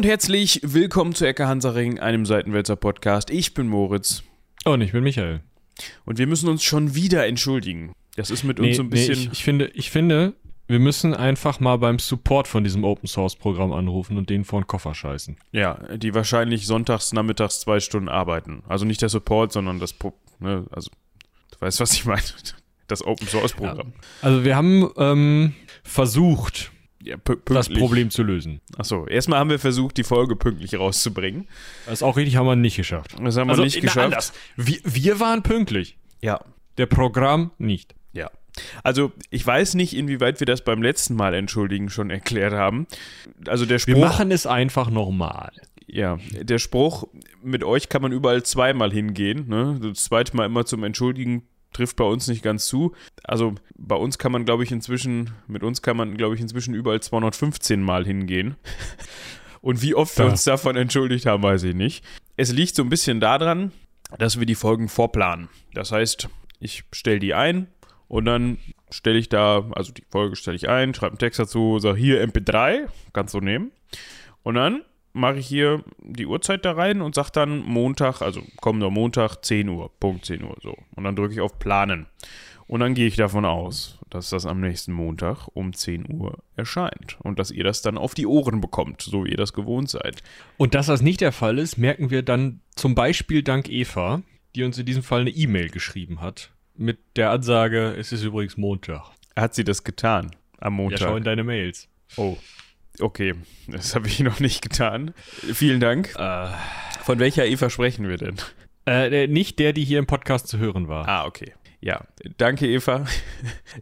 und herzlich willkommen zu Ecke Hansaring, einem Seitenwälzer Podcast. Ich bin Moritz. Und ich bin Michael. Und wir müssen uns schon wieder entschuldigen. Das ist mit uns Nee, so ein nee, bisschen. ich, ich, finde, ich finde, wir müssen einfach mal beim Support von diesem Open Source Programm anrufen und denen vor den Koffer scheißen. ja, die wahrscheinlich sonntags, nachmittags zwei Stunden arbeiten. Also nicht der Support, sondern das. Pro ne, also, du weißt, was ich meine. Das Open Source Programm. Also wir haben ähm, versucht, Ja, das. Problem zu lösen. Achso, erstmal haben wir versucht, die Folge pünktlich rauszubringen. Das ist auch richtig, haben wir nicht geschafft. Das haben wir also nicht na, geschafft. anders. Wir, wir waren pünktlich. Ja, Der Programm nicht. Ja. Also, ich weiß nicht, inwieweit wir das beim letzten Mal entschuldigen schon erklärt haben. Also der Spruch, Wir machen es einfach nochmal. ja, der Spruch, mit euch kann man überall zweimal hingehen, ne? Das zweite Mal immer zum Entschuldigen trifft bei uns nicht ganz zu. Also, bei uns kann man, glaube ich, inzwischen, mit uns kann man, glaube ich, inzwischen überall 215 Mal hingehen. Und wie oft wir Ja. uns davon entschuldigt haben, weiß ich nicht. Es liegt so ein bisschen daran, dass wir die Folgen vorplanen. Das heißt, ich stelle die ein und dann stelle ich da, also die Folge stelle ich ein, schreibe einen Text dazu, sage hier MP3, kannst du nehmen. Und dann mache ich hier die Uhrzeit da rein und sage dann Montag, also kommender Montag, 10 Uhr, Punkt 10 Uhr, so. Und dann drücke ich auf Planen. Und dann gehe ich davon aus, dass das am nächsten Montag um 10 Uhr erscheint. Und dass ihr das dann auf die Ohren bekommt, so wie ihr das gewohnt seid. Und dass das nicht der Fall ist, merken wir dann zum Beispiel dank Eva, die uns in diesem Fall eine E-Mail geschrieben hat. Mit der Ansage, es ist übrigens Montag. Hat sie das getan am Ja, schau in Montag? deine Mails. oh, okay. Das habe ich noch nicht getan. Vielen Dank. Äh, Von welcher Eva sprechen wir denn? äh, nicht der, die hier im Podcast zu hören war. Ah, okay. Ja, danke Eva.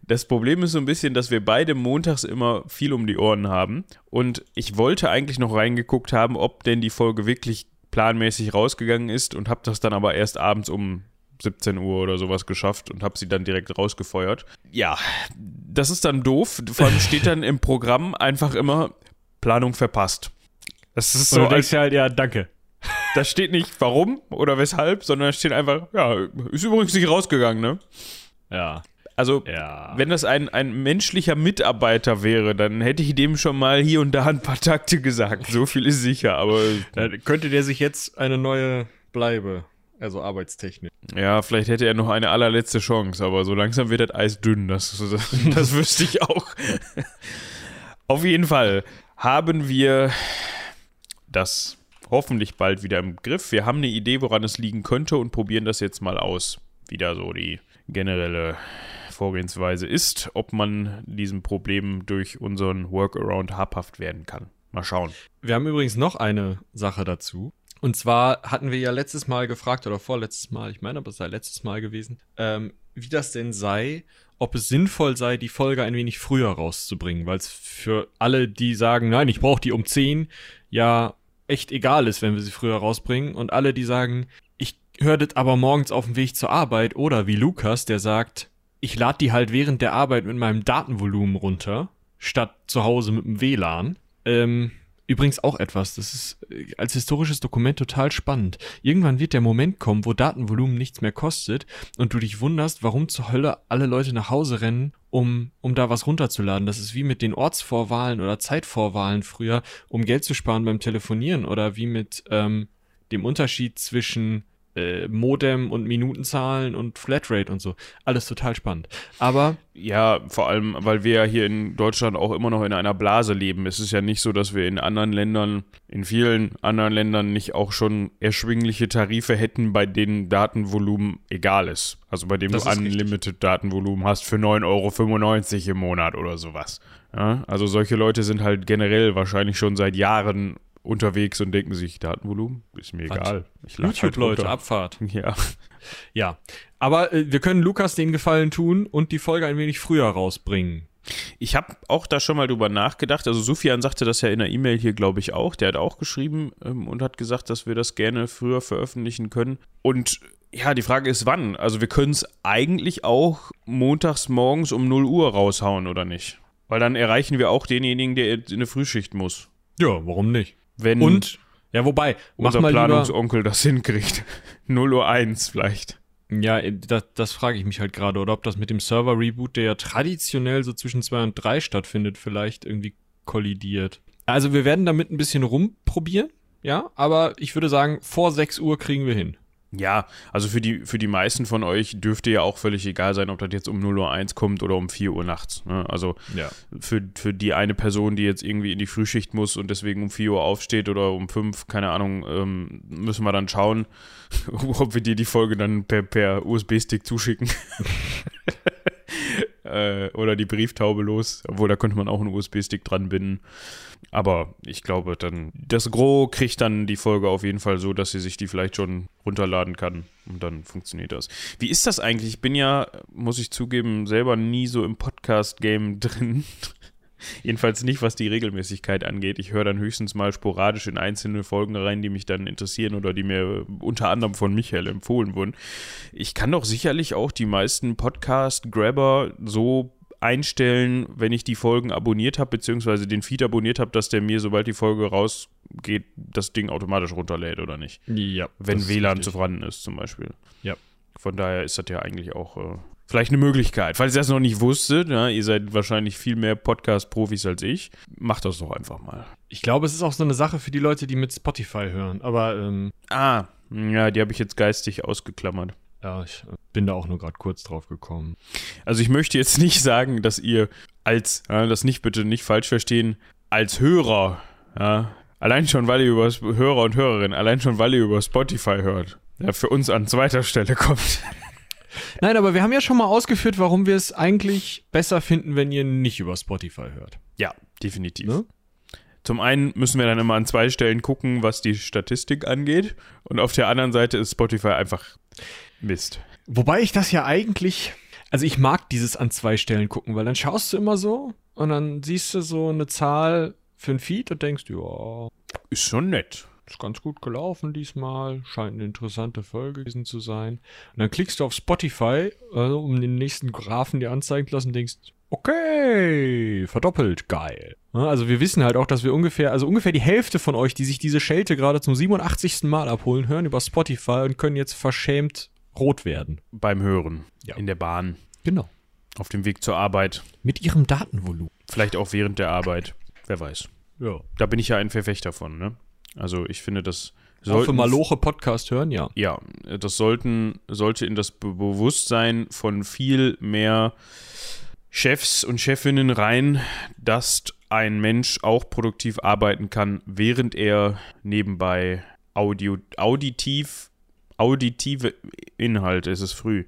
Das Problem ist so ein bisschen, dass wir beide montags immer viel um die Ohren haben. Und ich wollte eigentlich noch reingeguckt haben, ob denn die Folge wirklich planmäßig rausgegangen ist und habe das dann aber erst abends um 17 Uhr oder sowas geschafft und habe sie dann direkt rausgefeuert. Ja, das ist dann doof. Vor allem steht dann im Programm einfach immer Planung verpasst. Das ist So, so, du denkst halt, ja, danke. da steht nicht warum oder weshalb, sondern da steht einfach, ja, ist übrigens nicht rausgegangen, ne? Ja. Also, Ja. wenn das ein, ein menschlicher Mitarbeiter wäre, dann hätte ich dem schon mal hier und da ein paar Takte gesagt. So viel ist sicher, aber Dann könnte der sich jetzt eine neue Bleibe, also Arbeitstechnik. ja, vielleicht hätte er noch eine allerletzte Chance, aber so langsam wird das Eis dünn. Das, das, das wüsste ich auch. Auf jeden Fall haben wir das hoffentlich bald wieder im Griff. Wir haben eine Idee, woran es liegen könnte und probieren das jetzt mal aus. Wieder so die generelle Vorgehensweise ist, ob man diesem Problem durch unseren Workaround habhaft werden kann. Mal schauen. Wir haben übrigens noch eine Sache dazu. Und zwar hatten wir ja letztes Mal gefragt, oder vorletztes Mal, ich meine, aber es sei letztes Mal gewesen, ähm, wie das denn sei, ob es sinnvoll sei, die Folge ein wenig früher rauszubringen, weil es für alle, die sagen, nein, ich brauche die um 10, ja echt egal ist, wenn wir sie früher rausbringen. Und alle, die sagen, ich höre das aber morgens auf dem Weg zur Arbeit, oder wie Lukas, der sagt, ich lade die halt während der Arbeit mit meinem Datenvolumen runter, statt zu Hause mit dem WLAN. Ähm, übrigens auch etwas, das ist äh, als historisches Dokument total spannend. Irgendwann wird der Moment kommen, wo Datenvolumen nichts mehr kostet und du dich wunderst, warum zur Hölle alle Leute nach Hause rennen, um, um da was runterzuladen. Das ist wie mit den Ortsvorwahlen oder Zeitvorwahlen früher, um Geld zu sparen beim Telefonieren oder wie mit ähm, dem Unterschied zwischen äh, Modem und Minutenzahlen und Flatrate und so. Alles total spannend. Aber Ja, vor allem, weil wir ja hier in Deutschland auch immer noch in einer Blase leben. Es ist ja nicht so, dass wir in anderen Ländern, in vielen anderen Ländern nicht auch schon erschwingliche Tarife hätten, bei denen Datenvolumen egal ist. Also bei dem Das du ist richtig. Unlimited Datenvolumen hast für 9,95 Euro im Monat oder sowas. Ja, also solche Leute sind halt generell wahrscheinlich schon seit Jahren unterwegs und denken sich, Datenvolumen ist mir Was? egal. Ich lad YouTube, halt. Abfahrt. Ja. Ja. Aber äh, wir können Lukas den Gefallen tun und die Folge ein wenig früher rausbringen. Ich habe auch da schon mal drüber nachgedacht. Also Sufjan sagte das ja in der E-Mail hier, glaube ich, auch. Der hat auch geschrieben ähm, und hat gesagt, dass wir das gerne früher veröffentlichen können. Und ja, die Frage ist, wann? Also wir können es eigentlich auch montags morgens um 0 Uhr raushauen, oder nicht? Weil dann erreichen wir auch denjenigen, der in eine Frühschicht muss. Ja, warum nicht? Wenn Und, ja, wobei, unser Planungsonkel das hinkriegt. 0 Uhr 1 vielleicht. Ja, äh, das, das frage ich mich halt gerade. Oder ob das mit dem Server-Reboot, der ja traditionell so zwischen zwei und drei stattfindet, vielleicht irgendwie kollidiert. Also wir werden damit ein bisschen rumprobieren, ja, aber ich würde sagen, vor 6 Uhr kriegen wir hin. Ja, also für die, für die meisten von euch dürfte ja auch völlig egal sein, ob das jetzt um 0.01 Uhr kommt oder um 4 Uhr nachts. Ne? Also Ja. für, für die eine Person, die jetzt irgendwie in die Frühschicht muss und deswegen um 4 Uhr aufsteht oder um 5, keine Ahnung, ähm, müssen wir dann schauen, ob wir dir die Folge dann per, per USB-Stick zuschicken. äh, oder die Brieftaube los. Obwohl, da könnte man auch einen USB-Stick dran binden. Aber ich glaube, dann das Gros kriegt dann die Folge auf jeden Fall so, dass sie sich die vielleicht schon runterladen kann und dann funktioniert das. Wie ist das eigentlich? Ich bin ja, muss ich zugeben, selber nie so im Podcast-Game drin. Jedenfalls nicht, was die Regelmäßigkeit angeht. Ich höre dann höchstens mal sporadisch in einzelne Folgen rein, die mich dann interessieren oder die mir unter anderem von Michael empfohlen wurden. Ich kann doch sicherlich auch die meisten Podcast-Grabber so einstellen, wenn ich die Folgen abonniert habe, beziehungsweise den Feed abonniert habe, dass der mir, sobald die Folge rausgeht, das Ding automatisch runterlädt oder nicht. Ja. Wenn WLAN zu vorhanden ist, zum Beispiel. Ja. Von daher ist das ja eigentlich auch äh, vielleicht eine Möglichkeit. Falls ihr das noch nicht wusstet, ja, ihr seid wahrscheinlich viel mehr Podcast-Profis als ich, macht das doch einfach mal. Ich glaube, es ist auch so eine Sache für die Leute, die mit Spotify hören. Aber ähm, Ah, ja, die habe ich jetzt geistig ausgeklammert. ja, ich bin da auch nur gerade kurz drauf gekommen. Also ich möchte jetzt nicht sagen, dass ihr als, ja, das nicht bitte nicht falsch verstehen, als Hörer, ja, allein schon, weil ihr über Hörer und Hörerinnen, allein schon, weil ihr über Spotify hört, ja, für uns an zweiter Stelle kommt. Nein, aber wir haben ja schon mal ausgeführt, warum wir es eigentlich besser finden, wenn ihr nicht über Spotify hört. Ja, definitiv. Ne? Zum einen müssen wir dann immer an zwei Stellen gucken, was die Statistik angeht. Und auf der anderen Seite ist Spotify einfach Mist. Wobei ich das ja eigentlich, also ich mag dieses an zwei Stellen gucken, weil dann schaust du immer so und dann siehst du so eine Zahl für ein Feed und denkst, ja, Ist schon nett. Ist ganz gut gelaufen diesmal, scheint eine interessante Folge gewesen zu sein. Und dann klickst du auf Spotify, also um den nächsten Graphen dir anzeigen zu lassen, denkst, okay, verdoppelt, geil. Also wir wissen halt auch, dass wir ungefähr, also ungefähr die Hälfte von euch, die sich diese Schelte gerade zum 87. Mal abholen, hören über Spotify und können jetzt verschämt rot werden. Beim Hören. Ja. In der Bahn. Genau. Auf dem Weg zur Arbeit. Mit ihrem Datenvolumen. Vielleicht auch während der Arbeit. Wer weiß. Ja. Da bin ich ja ein Verfechter von, ne? Also ich finde, das Auch für sollten- Maloche Podcast hören, ja. Ja, das sollten, sollte in das Be Bewusstsein von viel mehr Chefs und Chefinnen rein, dass ein Mensch auch produktiv arbeiten kann, während er nebenbei Audio, auditiv, auditive Inhalte, es ist früh,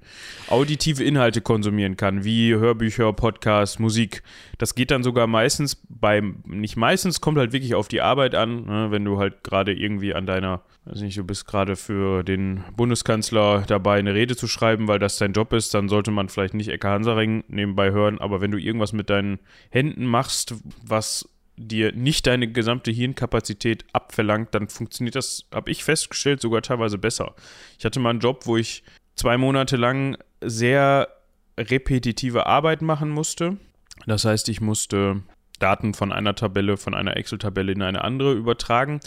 auditive Inhalte konsumieren kann, wie Hörbücher, Podcasts, Musik. Das geht dann sogar meistens beim, nicht meistens, kommt halt wirklich auf die Arbeit an, ne, wenn du halt gerade irgendwie an deiner, weiß nicht, du bist gerade für den Bundeskanzler dabei, eine Rede zu schreiben, weil das dein Job ist, dann sollte man vielleicht nicht Ecke Hansaring nebenbei hören, aber wenn du irgendwas mit deinen Händen machst, was dir nicht deine gesamte Hirnkapazität abverlangt, dann funktioniert das, habe ich festgestellt, sogar teilweise besser. Ich hatte mal einen Job, wo ich zwei Monate lang sehr repetitive Arbeit machen musste. Das heißt, ich musste Daten von einer Tabelle, von einer Excel-Tabelle in eine andere übertragen.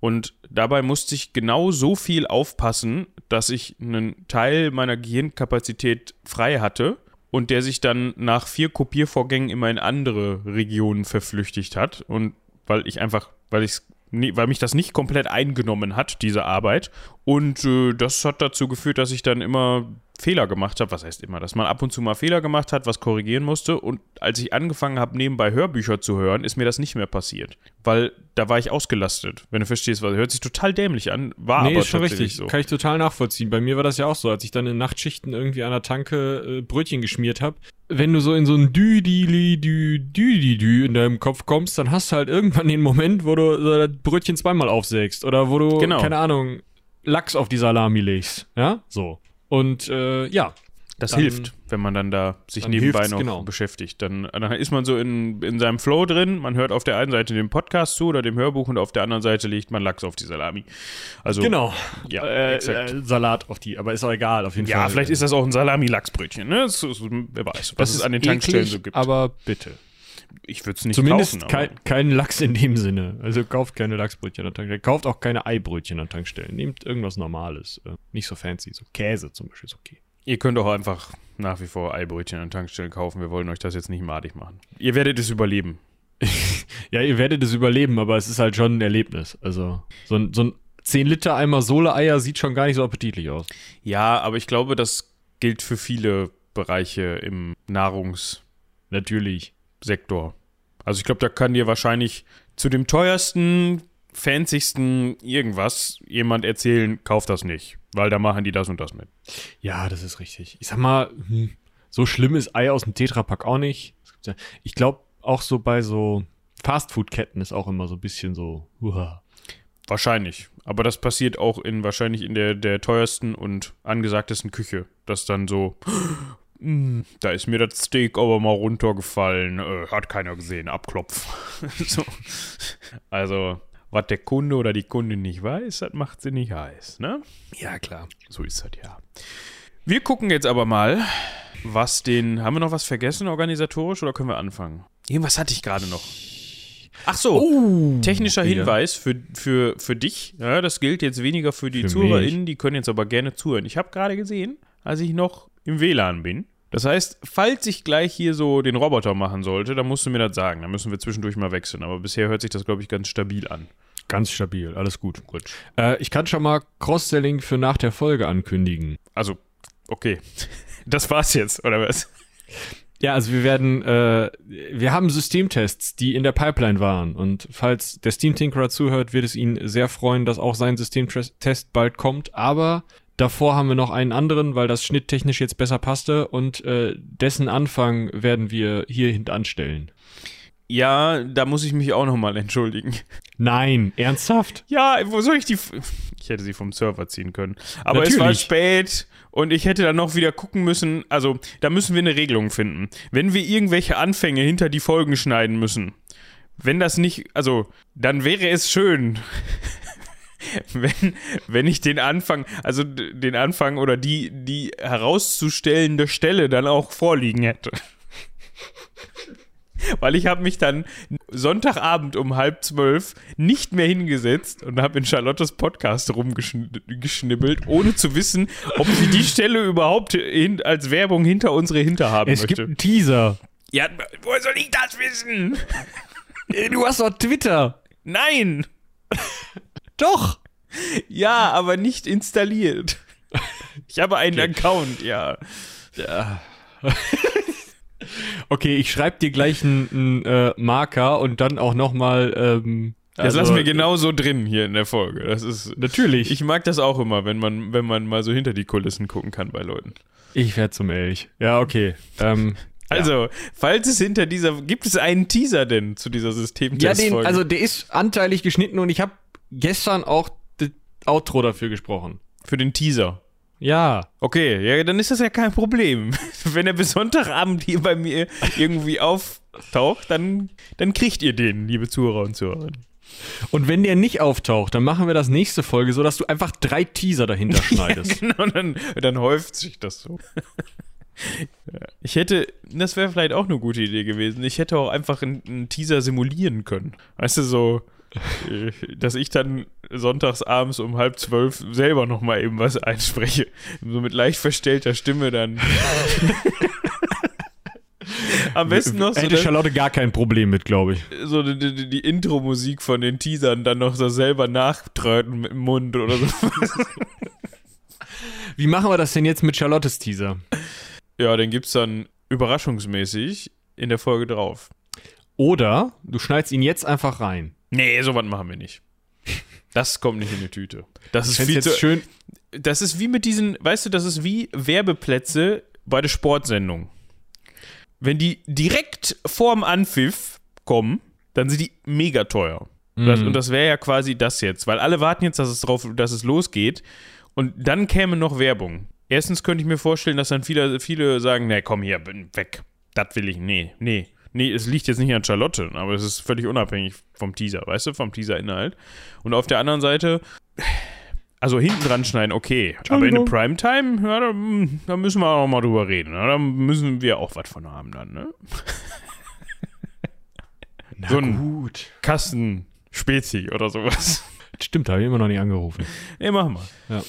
Und dabei musste ich genau so viel aufpassen, dass ich einen Teil meiner Gehirnkapazität frei hatte und der sich dann nach vier Kopiervorgängen immer in andere Regionen verflüchtigt hat. Und weil ich einfach, weil ich weil mich das nicht komplett eingenommen hat, diese Arbeit. Und äh, das hat dazu geführt, dass ich dann immer Fehler gemacht habe. Was heißt immer? Dass man ab und zu mal Fehler gemacht hat, was korrigieren musste. Und als ich angefangen habe, nebenbei Hörbücher zu hören, ist mir das nicht mehr passiert. Weil da war ich ausgelastet. Wenn du verstehst, was hört sich total dämlich an, war nee, aber ist schon richtig. so. Kann ich total nachvollziehen. Bei mir war das ja auch so, als ich dann in Nachtschichten irgendwie an der Tanke äh, Brötchen geschmiert habe. Wenn du so in so ein Düdili, Dü, Düdidü in deinem Kopf kommst, dann hast du halt irgendwann den Moment, wo du so das Brötchen zweimal aufsägst. Oder wo du, Genau. keine Ahnung, Lachs auf die Salami legst. Ja, so. Und äh, ja, Das Dann- hilft, wenn man dann da sich dann nebenbei noch genau. beschäftigt. Dann, dann ist man so in, in seinem Flow drin. Man hört auf der einen Seite dem Podcast zu oder dem Hörbuch und auf der anderen Seite legt man Lachs auf die Salami. Also, genau. Ja, äh, äh, Salat auf die, aber ist auch egal, auf jeden Fall. Ja, vielleicht ist das auch ein Salami-Lachsbrötchen. Ne? Das, wer weiß, was es an den Tankstellen eklig, so gibt. Aber bitte. Ich würde es nicht Zumindest kaufen. kein, kein Lachs in dem Sinne. Also kauft keine Lachsbrötchen an Tankstellen. Kauft auch keine Eibrötchen an Tankstellen. Nehmt irgendwas Normales. Äh, nicht so fancy. So Käse zum Beispiel ist okay. Ihr könnt auch einfach nach wie vor Eibrötchen an Tankstellen kaufen. Wir wollen euch das jetzt nicht madig machen. Ihr werdet es überleben. Ja, ihr werdet es überleben, aber es ist halt schon ein Erlebnis. Also, so ein, so ein 10 Liter Eimer Sohle-Eier sieht schon gar nicht so appetitlich aus. Ja, aber ich glaube, das gilt für viele Bereiche im Nahrungssektor. Natürlich. Also ich glaube, da kann dir wahrscheinlich zu dem teuersten, fancysten irgendwas jemand erzählen, kauf das nicht, weil da machen die das und das mit. Ja, das ist richtig. Ich sag mal, hm, so schlimm ist Ei aus dem Tetrapack auch nicht. Ich glaube, auch so bei so Fastfood-Ketten ist auch immer so ein bisschen so, uah. Wahrscheinlich. Aber das passiert auch in wahrscheinlich in der, der teuersten und angesagtesten Küche. Dass dann so, "Mm, da ist mir das Steak aber mal runtergefallen. Äh, hat keiner gesehen. Abklopf. so. Also, was der Kunde oder die Kundin nicht weiß, das macht sie nicht heiß, ne? Ja, klar. So ist das ja. Wir gucken jetzt aber mal, was den. Haben wir noch was vergessen organisatorisch oder können wir anfangen? Irgendwas hatte ich gerade noch. Ach so. Oh, Technischer okay, Hinweis für, für, für dich. Ja, das gilt jetzt weniger für die Für ZuhörerInnen, die können jetzt aber gerne zuhören. Ich habe gerade gesehen, als ich noch im WLAN bin. Das heißt, falls ich gleich hier so den Roboter machen sollte, dann musst du mir das sagen. Dann müssen wir zwischendurch mal wechseln. Aber bisher hört sich das, glaube ich, ganz stabil an. Ganz stabil, alles gut. gut. Äh, ich kann schon mal Cross-Selling für nach der Folge ankündigen. Also, okay. Das war's jetzt, oder was? Ja, also wir werden, äh, wir haben Systemtests, die in der Pipeline waren. Und falls der Steam Tinkerer zuhört, wird es ihn sehr freuen, dass auch sein Systemtest bald kommt. Aber davor haben wir noch einen anderen, weil das schnitttechnisch jetzt besser passte. Und äh, dessen Anfang werden wir hier hintanstellen. Ja, da muss ich mich auch nochmal entschuldigen. Nein, ernsthaft? Ja, wo soll ich die. Ich hätte sie vom Server ziehen können. Aber es war Natürlich. spät und ich hätte dann noch wieder gucken müssen. Also, da müssen wir eine Regelung finden. Wenn wir irgendwelche Anfänge hinter die Folgen schneiden müssen, wenn das nicht. Also, dann wäre es schön. Wenn, wenn ich den Anfang, also den Anfang oder die, die herauszustellende Stelle dann auch vorliegen hätte. Weil ich habe mich dann Sonntagabend um halb zwölf nicht mehr hingesetzt und habe in Charlottes Podcast rumgeschnibbelt, ohne zu wissen, ob sie die Stelle überhaupt hin, als Werbung hinter unsere Hinterhaben Es gibt möchte. einen Teaser. Ja, woher soll ich das wissen? Du hast doch Twitter. Nein! Doch. Ja, aber nicht installiert. Ich habe einen Okay. Account, ja. Okay, ich schreibe dir gleich einen, äh, Marker und dann auch nochmal. Ähm, Das also- lassen wir genau so drin hier in der Folge. Das ist. Natürlich. Ich mag das auch immer, wenn man, wenn man mal so hinter die Kulissen gucken kann bei Leuten. Ich werde zum Elch. Ja, okay. Ähm, Also, falls es hinter dieser. Gibt es einen Teaser denn zu dieser ja, Systemtestfolge? den, also der ist anteilig geschnitten und ich habe gestern auch das Outro dafür gesprochen. Für den Teaser. Ja. Okay, ja, dann ist das ja kein Problem. Wenn er bis Sonntagabend hier bei mir irgendwie auftaucht, dann, dann kriegt ihr den, liebe Zuhörer und Zuhörerinnen. Und wenn der nicht auftaucht, dann machen wir das nächste Folge so, dass du einfach drei Teaser dahinter schneidest. Genau, dann, dann häuft sich das so. Ja. Ich hätte, das wäre vielleicht auch eine gute Idee gewesen. Ich hätte auch einfach einen, einen Teaser simulieren können. Weißt du, so, dass ich dann sonntags abends um halb zwölf selber nochmal eben was einspreche. So mit leicht verstellter Stimme dann. Am besten noch so, Hätte Charlotte gar kein Problem mit, glaube ich. so die, die, die Intro-Musik von den Teasern dann noch so selber nachtröten mit dem Mund oder so. Wie machen wir das denn jetzt mit Charlottes Teaser? Ja, den gibt's dann überraschungsmäßig in der Folge drauf. Oder du schneidest ihn jetzt einfach rein. Nee, sowas machen wir nicht. Das kommt nicht in die Tüte. Das ist viel jetzt zu, schön. Das ist wie mit diesen, weißt du, das ist wie Werbeplätze bei der Sportsendung. Wenn die direkt vorm Anpfiff kommen, dann sind die mega teuer. Das, und das wäre ja quasi das jetzt, weil alle warten jetzt, dass es drauf, dass es losgeht. Und dann käme noch Werbung. Erstens könnte ich mir vorstellen, dass dann viele, viele sagen, nee, komm hier, bin weg. Das will ich, nee, nee. Nee, es liegt jetzt nicht an Charlotte, aber es ist völlig unabhängig vom Teaser, weißt du, vom Teaser-Inhalt. Und auf der anderen Seite, also hinten dran schneiden, okay. Aber in der Primetime, ja, da, da müssen wir auch mal drüber reden. Ja, da müssen wir auch was von haben dann, ne? Na so ein- gut. Kasten Spezi oder sowas. Stimmt, habe ich immer noch nicht angerufen. Nee, machen wir. Ja.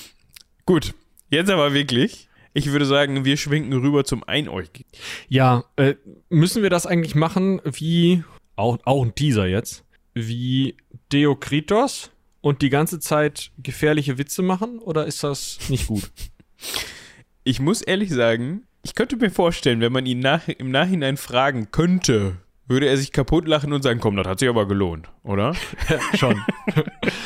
Gut, jetzt aber wirklich. Ich würde sagen, wir schwenken rüber zum Einäugigen. Ja, äh, müssen wir das eigentlich machen wie auch, auch ein Teaser jetzt, wie Deokritos und die ganze Zeit gefährliche Witze machen? Oder ist das nicht gut? Ich muss ehrlich sagen, ich könnte mir vorstellen, wenn man ihn nach, im Nachhinein fragen könnte, würde er sich kaputt lachen und sagen, komm, das hat sich aber gelohnt, oder? Schon.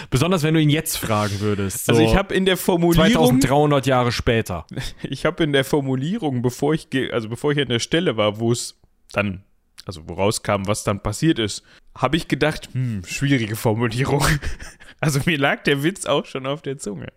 Besonders wenn du ihn jetzt fragen würdest. also ich habe in der Formulierung, 2300 Jahre später. ich habe in der Formulierung, bevor ich, also bevor ich an der Stelle war, wo es dann, also wo rauskam, was dann passiert ist, habe ich gedacht, hm, schwierige Formulierung. Also mir lag der Witz auch schon auf der Zunge.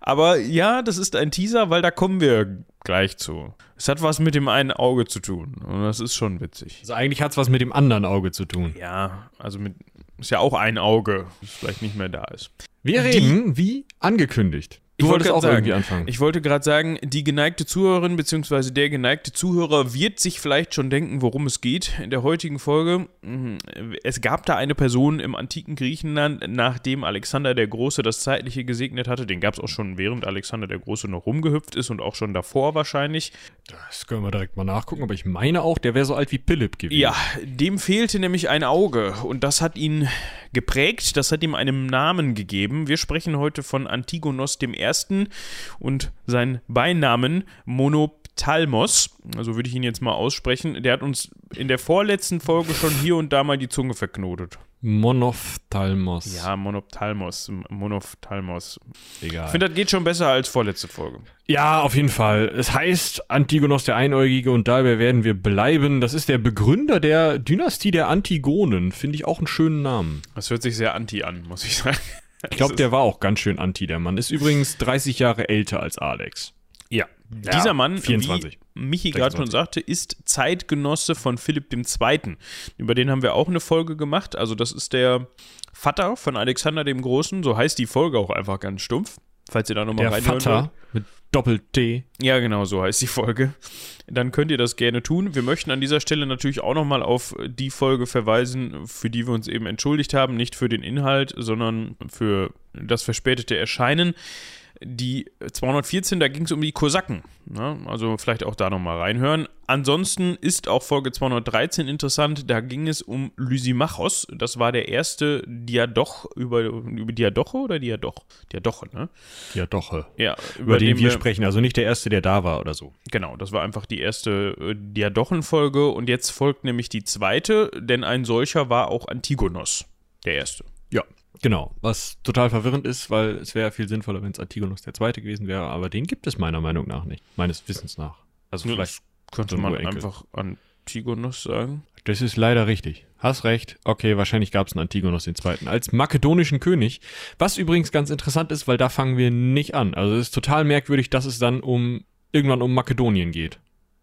Aber ja, das ist ein Teaser, weil da kommen wir gleich zu. Es hat was mit dem einen Auge zu tun und das ist schon witzig. Also eigentlich hat es was mit dem anderen Auge zu tun. Ja, also mit ist ja auch ein Auge, das vielleicht nicht mehr da ist. Wir reden wie angekündigt. Du Ich wollte wolltest auch sagen, irgendwie anfangen. Ich wollte gerade sagen, die geneigte Zuhörerin bzw. der geneigte Zuhörer wird sich vielleicht schon denken, worum es geht in der heutigen Folge. Mhm. Es gab da eine Person im antiken Griechenland, nachdem Alexander der Große das Zeitliche gesegnet hatte. Den gab es auch schon während Alexander der Große noch rumgehüpft ist und auch schon davor wahrscheinlich. das können wir direkt mal nachgucken, aber ich meine auch, der wäre so alt wie Philipp gewesen. Ja, dem fehlte nämlich ein Auge und das hat ihn geprägt, das hat ihm einen Namen gegeben. Wir sprechen heute von Antigonos I. und sein Beinamen Monoptalmos, also würde ich ihn jetzt mal aussprechen, der hat uns in der vorletzten Folge schon hier und da mal die Zunge verknotet. Monophthalmos. Ja, Monoptalmos, Monoptalmos. egal. Ich finde, das geht schon besser als vorletzte Folge. Ja, auf jeden Fall. Es heißt Antigonos der Einäugige und dabei werden wir bleiben. Das ist der Begründer der Dynastie der Antigonen. Finde ich auch einen schönen Namen. Das hört sich sehr anti an, muss ich sagen. Ich glaube, der war auch ganz schön anti, der Mann. Ist übrigens 30 Jahre älter als Alex. Ja, dieser Mann, 24. wie Michi gerade schon 26. sagte, ist Zeitgenosse von Philipp II. Über den haben wir auch eine Folge gemacht. Also das ist der Vater von Alexander dem Großen. So heißt die Folge auch einfach ganz stumpf. Falls ihr da nochmal Der reinhören Vater mit Doppel-T. ja, genau, so heißt die Folge. Dann könnt ihr das gerne tun. Wir möchten an dieser Stelle natürlich auch nochmal auf die Folge verweisen, für die wir uns eben entschuldigt haben. Nicht für den Inhalt, sondern für das verspätete Erscheinen. Die 214, da ging es um die Kosaken. Ne? Also vielleicht auch da nochmal reinhören. Ansonsten ist auch Folge 213 interessant. Da ging es um Lysimachos. Das war der erste Diadoch über, über Diadoche oder Diadoch? Diadoche, ne? Ja, doch. äh, Ja, Über den wir wir sprechen. Also nicht der Erste, der da war oder so. Genau, das war einfach die erste äh, Diadochenfolge und jetzt folgt nämlich die zweite, denn ein solcher war auch Antigonos, der erste. Genau. Was total verwirrend ist, weil es wäre viel sinnvoller, wenn es Antigonos der Zweite gewesen wäre, aber den gibt es meiner Meinung nach nicht. Meines Wissens nach. Also Ja, vielleicht. Könnte man einfach Antigonos sagen. Das ist leider richtig. Hast recht. Okay, wahrscheinlich gab es einen Antigonos den Zweiten als makedonischen König. Was übrigens ganz interessant ist, weil da fangen wir nicht an. Also es ist total merkwürdig, dass es dann um irgendwann um Makedonien geht.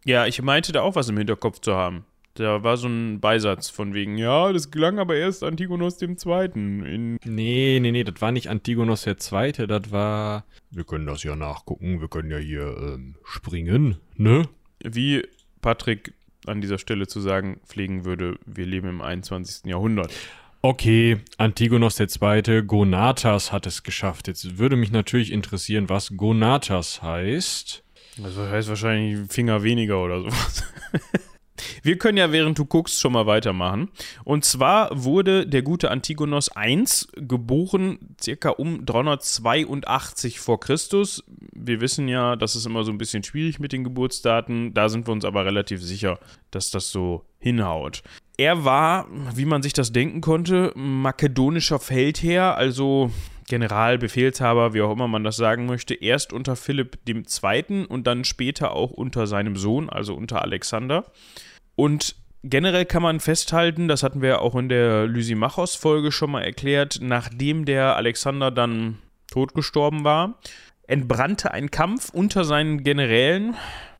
Ja, ich meinte da auch was im Hinterkopf zu haben. Da war so ein Beisatz von wegen, ja, das gelang aber erst Antigonos dem Zweiten. In Nee, nee, nee, das war nicht Antigonos der Zweite, das war. Wir können das ja nachgucken, wir können ja hier ähm, springen, ne? wie Patrick an dieser Stelle zu sagen pflegen würde, wir leben im 21. Jahrhundert. Okay, Antigonos der Zweite, Gonatas hat es geschafft. Jetzt würde mich natürlich interessieren, was Gonatas heißt. Also das heißt wahrscheinlich Finger weniger oder sowas. Wir können ja, während du guckst, schon mal weitermachen. Und zwar wurde der gute Antigonos I geboren circa um 382 vor Christus. Wir wissen ja, das ist immer so ein bisschen schwierig mit den Geburtsdaten. Da sind wir uns aber relativ sicher, dass das so hinhaut. Er war, wie man sich das denken konnte, makedonischer Feldherr, also General, Befehlshaber, wie auch immer man das sagen möchte, erst unter Philipp II. und dann später auch unter seinem Sohn, also unter Alexander. Und generell kann man festhalten, das hatten wir auch in der Lysimachos-Folge schon mal erklärt, nachdem der Alexander dann totgestorben war, entbrannte ein Kampf unter seinen Generälen.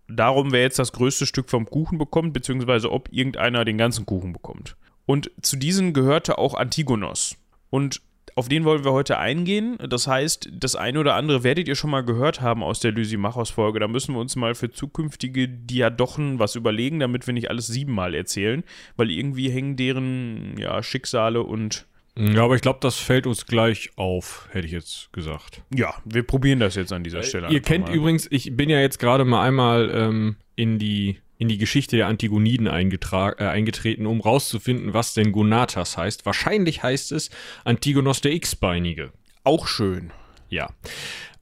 Darum, wer jetzt das größte Stück vom Kuchen bekommt, beziehungsweise ob irgendeiner den ganzen Kuchen bekommt. Und zu diesen gehörte auch Antigonos. Und auf den wollen wir heute eingehen. Das heißt, das eine oder andere werdet ihr schon mal gehört haben aus der Lysimachos-Folge. Da müssen wir uns mal für zukünftige Diadochen was überlegen, damit wir nicht alles siebenmal erzählen, weil irgendwie hängen deren ja, Schicksale und Ja, aber ich glaube, das fällt uns gleich auf, hätte ich jetzt gesagt. ja, wir probieren das jetzt an dieser Stelle. Ihr einfach kennt mal. übrigens, ich bin ja jetzt gerade mal einmal ähm, in die in die Geschichte der Antigoniden äh, eingetreten, um rauszufinden, was denn Gonatas heißt. Wahrscheinlich heißt es Antigonos der X-Beinige. Auch schön. Ja.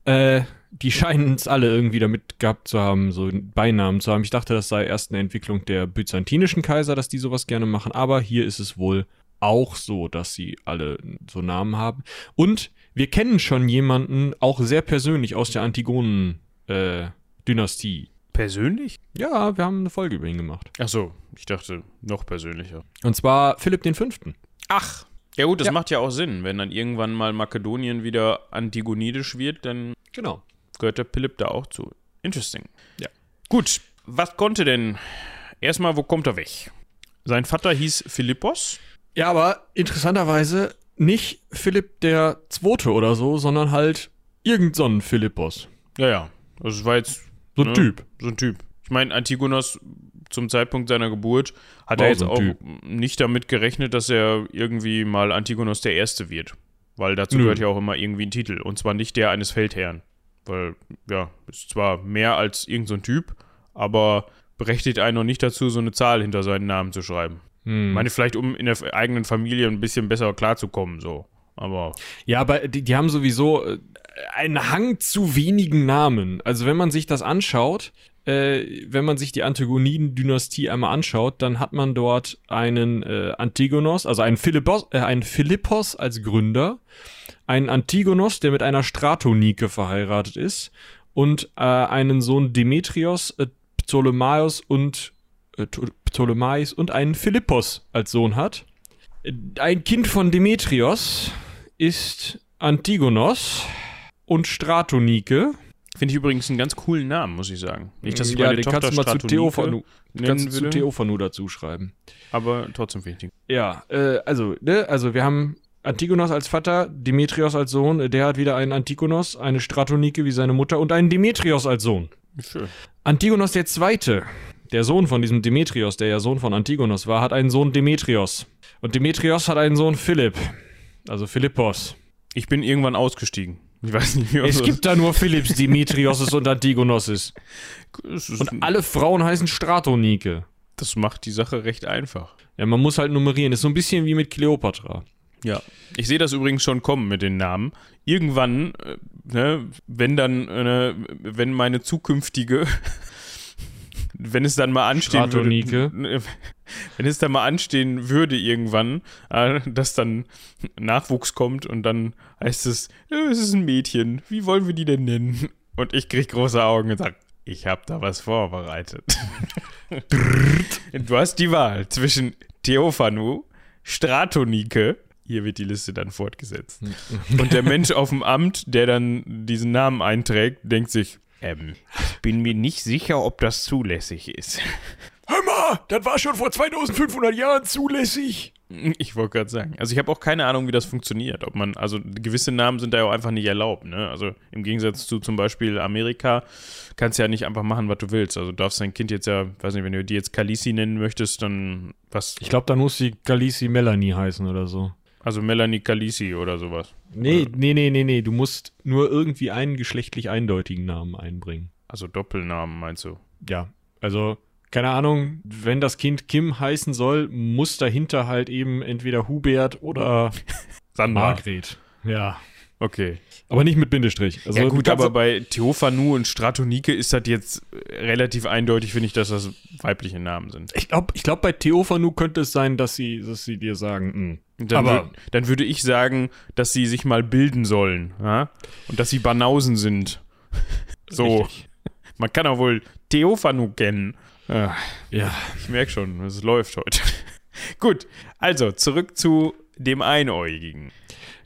Äh, die scheinen es alle irgendwie damit gehabt zu haben, so Beinamen zu haben. Ich dachte, das sei erst eine Entwicklung der byzantinischen Kaiser, dass die sowas gerne machen, aber hier ist es wohl auch so, dass sie alle so Namen haben. Und wir kennen schon jemanden, auch sehr persönlich aus der Antigonen-Dynastie. Persönlich? ja, wir haben eine Folge über ihn gemacht. Ach so, ich dachte noch persönlicher. Und zwar Philipp den Fünften. Ach. Ja gut, das Ja. macht ja auch Sinn. Wenn dann irgendwann mal Makedonien wieder antigonidisch wird, dann Genau. gehört der Philipp da auch zu. Interesting. Ja. Gut, was konnte denn? Erstmal, wo kommt er weg? Sein Vater hieß Philippos. Ja, aber interessanterweise nicht Philipp der Zweite oder so, sondern halt irgend so ein Philippos. Ja, ja. Das war jetzt So ein Ne? Typ. so ein Typ. Ich meine, Antigonos zum Zeitpunkt seiner Geburt hat War er jetzt so auch Typ. nicht damit gerechnet, dass er irgendwie mal Antigonos der Erste wird. Weil dazu Nö. gehört ja auch immer irgendwie ein Titel. Und zwar nicht der eines Feldherrn. Weil, ja, ist zwar mehr als irgendein so Typ, aber berechtigt einen noch nicht dazu, so eine Zahl hinter seinen Namen zu schreiben. Hm. Ich meine, vielleicht um in der eigenen Familie ein bisschen besser klarzukommen, so. Aber Ja, aber die, die haben sowieso äh, einen Hang zu wenigen Namen. Also wenn man sich das anschaut, äh, wenn man sich die Antigoniden-Dynastie einmal anschaut, dann hat man dort einen äh, Antigonos, also einen Philippos, äh, einen Philippos als Gründer, einen Antigonos, der mit einer Stratonike verheiratet ist, und äh, einen Sohn Demetrios, äh, Ptolemaios und äh, Pto- Ptolemais und einen Philippos als Sohn hat. Ein Kind von Demetrios ist Antigonos und Stratonike. finde ich übrigens einen ganz coolen Namen, muss ich sagen. Nicht, dass ich ja, meine den Tochter kannst du mal zu Theophanu, kannst zu Theophanu dazu schreiben. aber trotzdem finde ich den Ja, äh, also, ne, also wir haben Antigonos als Vater, Demetrios als Sohn, der hat wieder einen Antigonos, eine Stratonike wie seine Mutter und einen Demetrios als Sohn. schön. Antigonos der Zweite, der Sohn von diesem Demetrios, der ja Sohn von Antigonos war, hat einen Sohn Demetrios. Und Demetrios hat einen Sohn Philipp, also Philippos. Ich bin irgendwann ausgestiegen. Ich weiß nicht, wie Es das- gibt da nur Philipps, Demetrioses und Antigonoses. es ist, Und alle Frauen heißen Stratonike. das macht die Sache recht einfach. Ja, man muss halt nummerieren. Ist so ein bisschen wie mit Kleopatra. Ja. Ich sehe das übrigens schon kommen mit den Namen. Irgendwann, äh, ne, wenn dann, äh, ne, wenn meine zukünftige, wenn es dann mal anstehen würde, wenn es dann mal anstehen würde irgendwann, äh, dass dann Nachwuchs kommt und dann heißt es, äh, es ist ein Mädchen, wie wollen wir die denn nennen? Und ich krieg große Augen und sag, ich habe da was vorbereitet. du hast die Wahl zwischen Theophanu, Stratonike, hier wird die Liste dann fortgesetzt. Und der Mensch auf dem Amt, der dann diesen Namen einträgt, denkt sich, ähm, ich bin mir nicht sicher, ob das zulässig ist. Hör mal, das war schon vor 2500 Jahren zulässig. Ich wollte gerade sagen. Also ich habe auch keine Ahnung, wie das funktioniert. Ob man, also gewisse Namen sind da ja auch einfach nicht erlaubt, ne? Also im Gegensatz zu zum Beispiel Amerika kannst du ja nicht einfach machen, was du willst. Also du darfst dein Kind jetzt ja, weiß nicht, wenn du die jetzt Khaleesi nennen möchtest, dann was, Ich glaube, dann muss die Khaleesi Melanie heißen oder so. Also Melanie Khaleesi oder sowas. Nee, nee, nee, nee, nee. Du musst nur irgendwie einen geschlechtlich eindeutigen Namen einbringen. Also Doppelnamen meinst du? Ja, also keine Ahnung, wenn das Kind Kim heißen soll, muss dahinter halt eben entweder Hubert oder Sandra. Margret. Ja. Okay. Aber nicht mit Bindestrich. Also ja gut, aber bei Theophanu und Stratonike ist das jetzt relativ eindeutig, finde ich, dass das weibliche Namen sind. ich glaube, ich glaub, bei Theophanu könnte es sein, dass sie, dass sie dir sagen, mh. Dann, Aber- wür- dann würde ich sagen, dass sie sich mal bilden sollen. Ja? Und dass sie Banausen sind. So. Richtig. Man kann auch wohl Theophanu kennen. Ah, Ja. ich merke schon, es läuft heute. Gut, also zurück zu dem Einäugigen.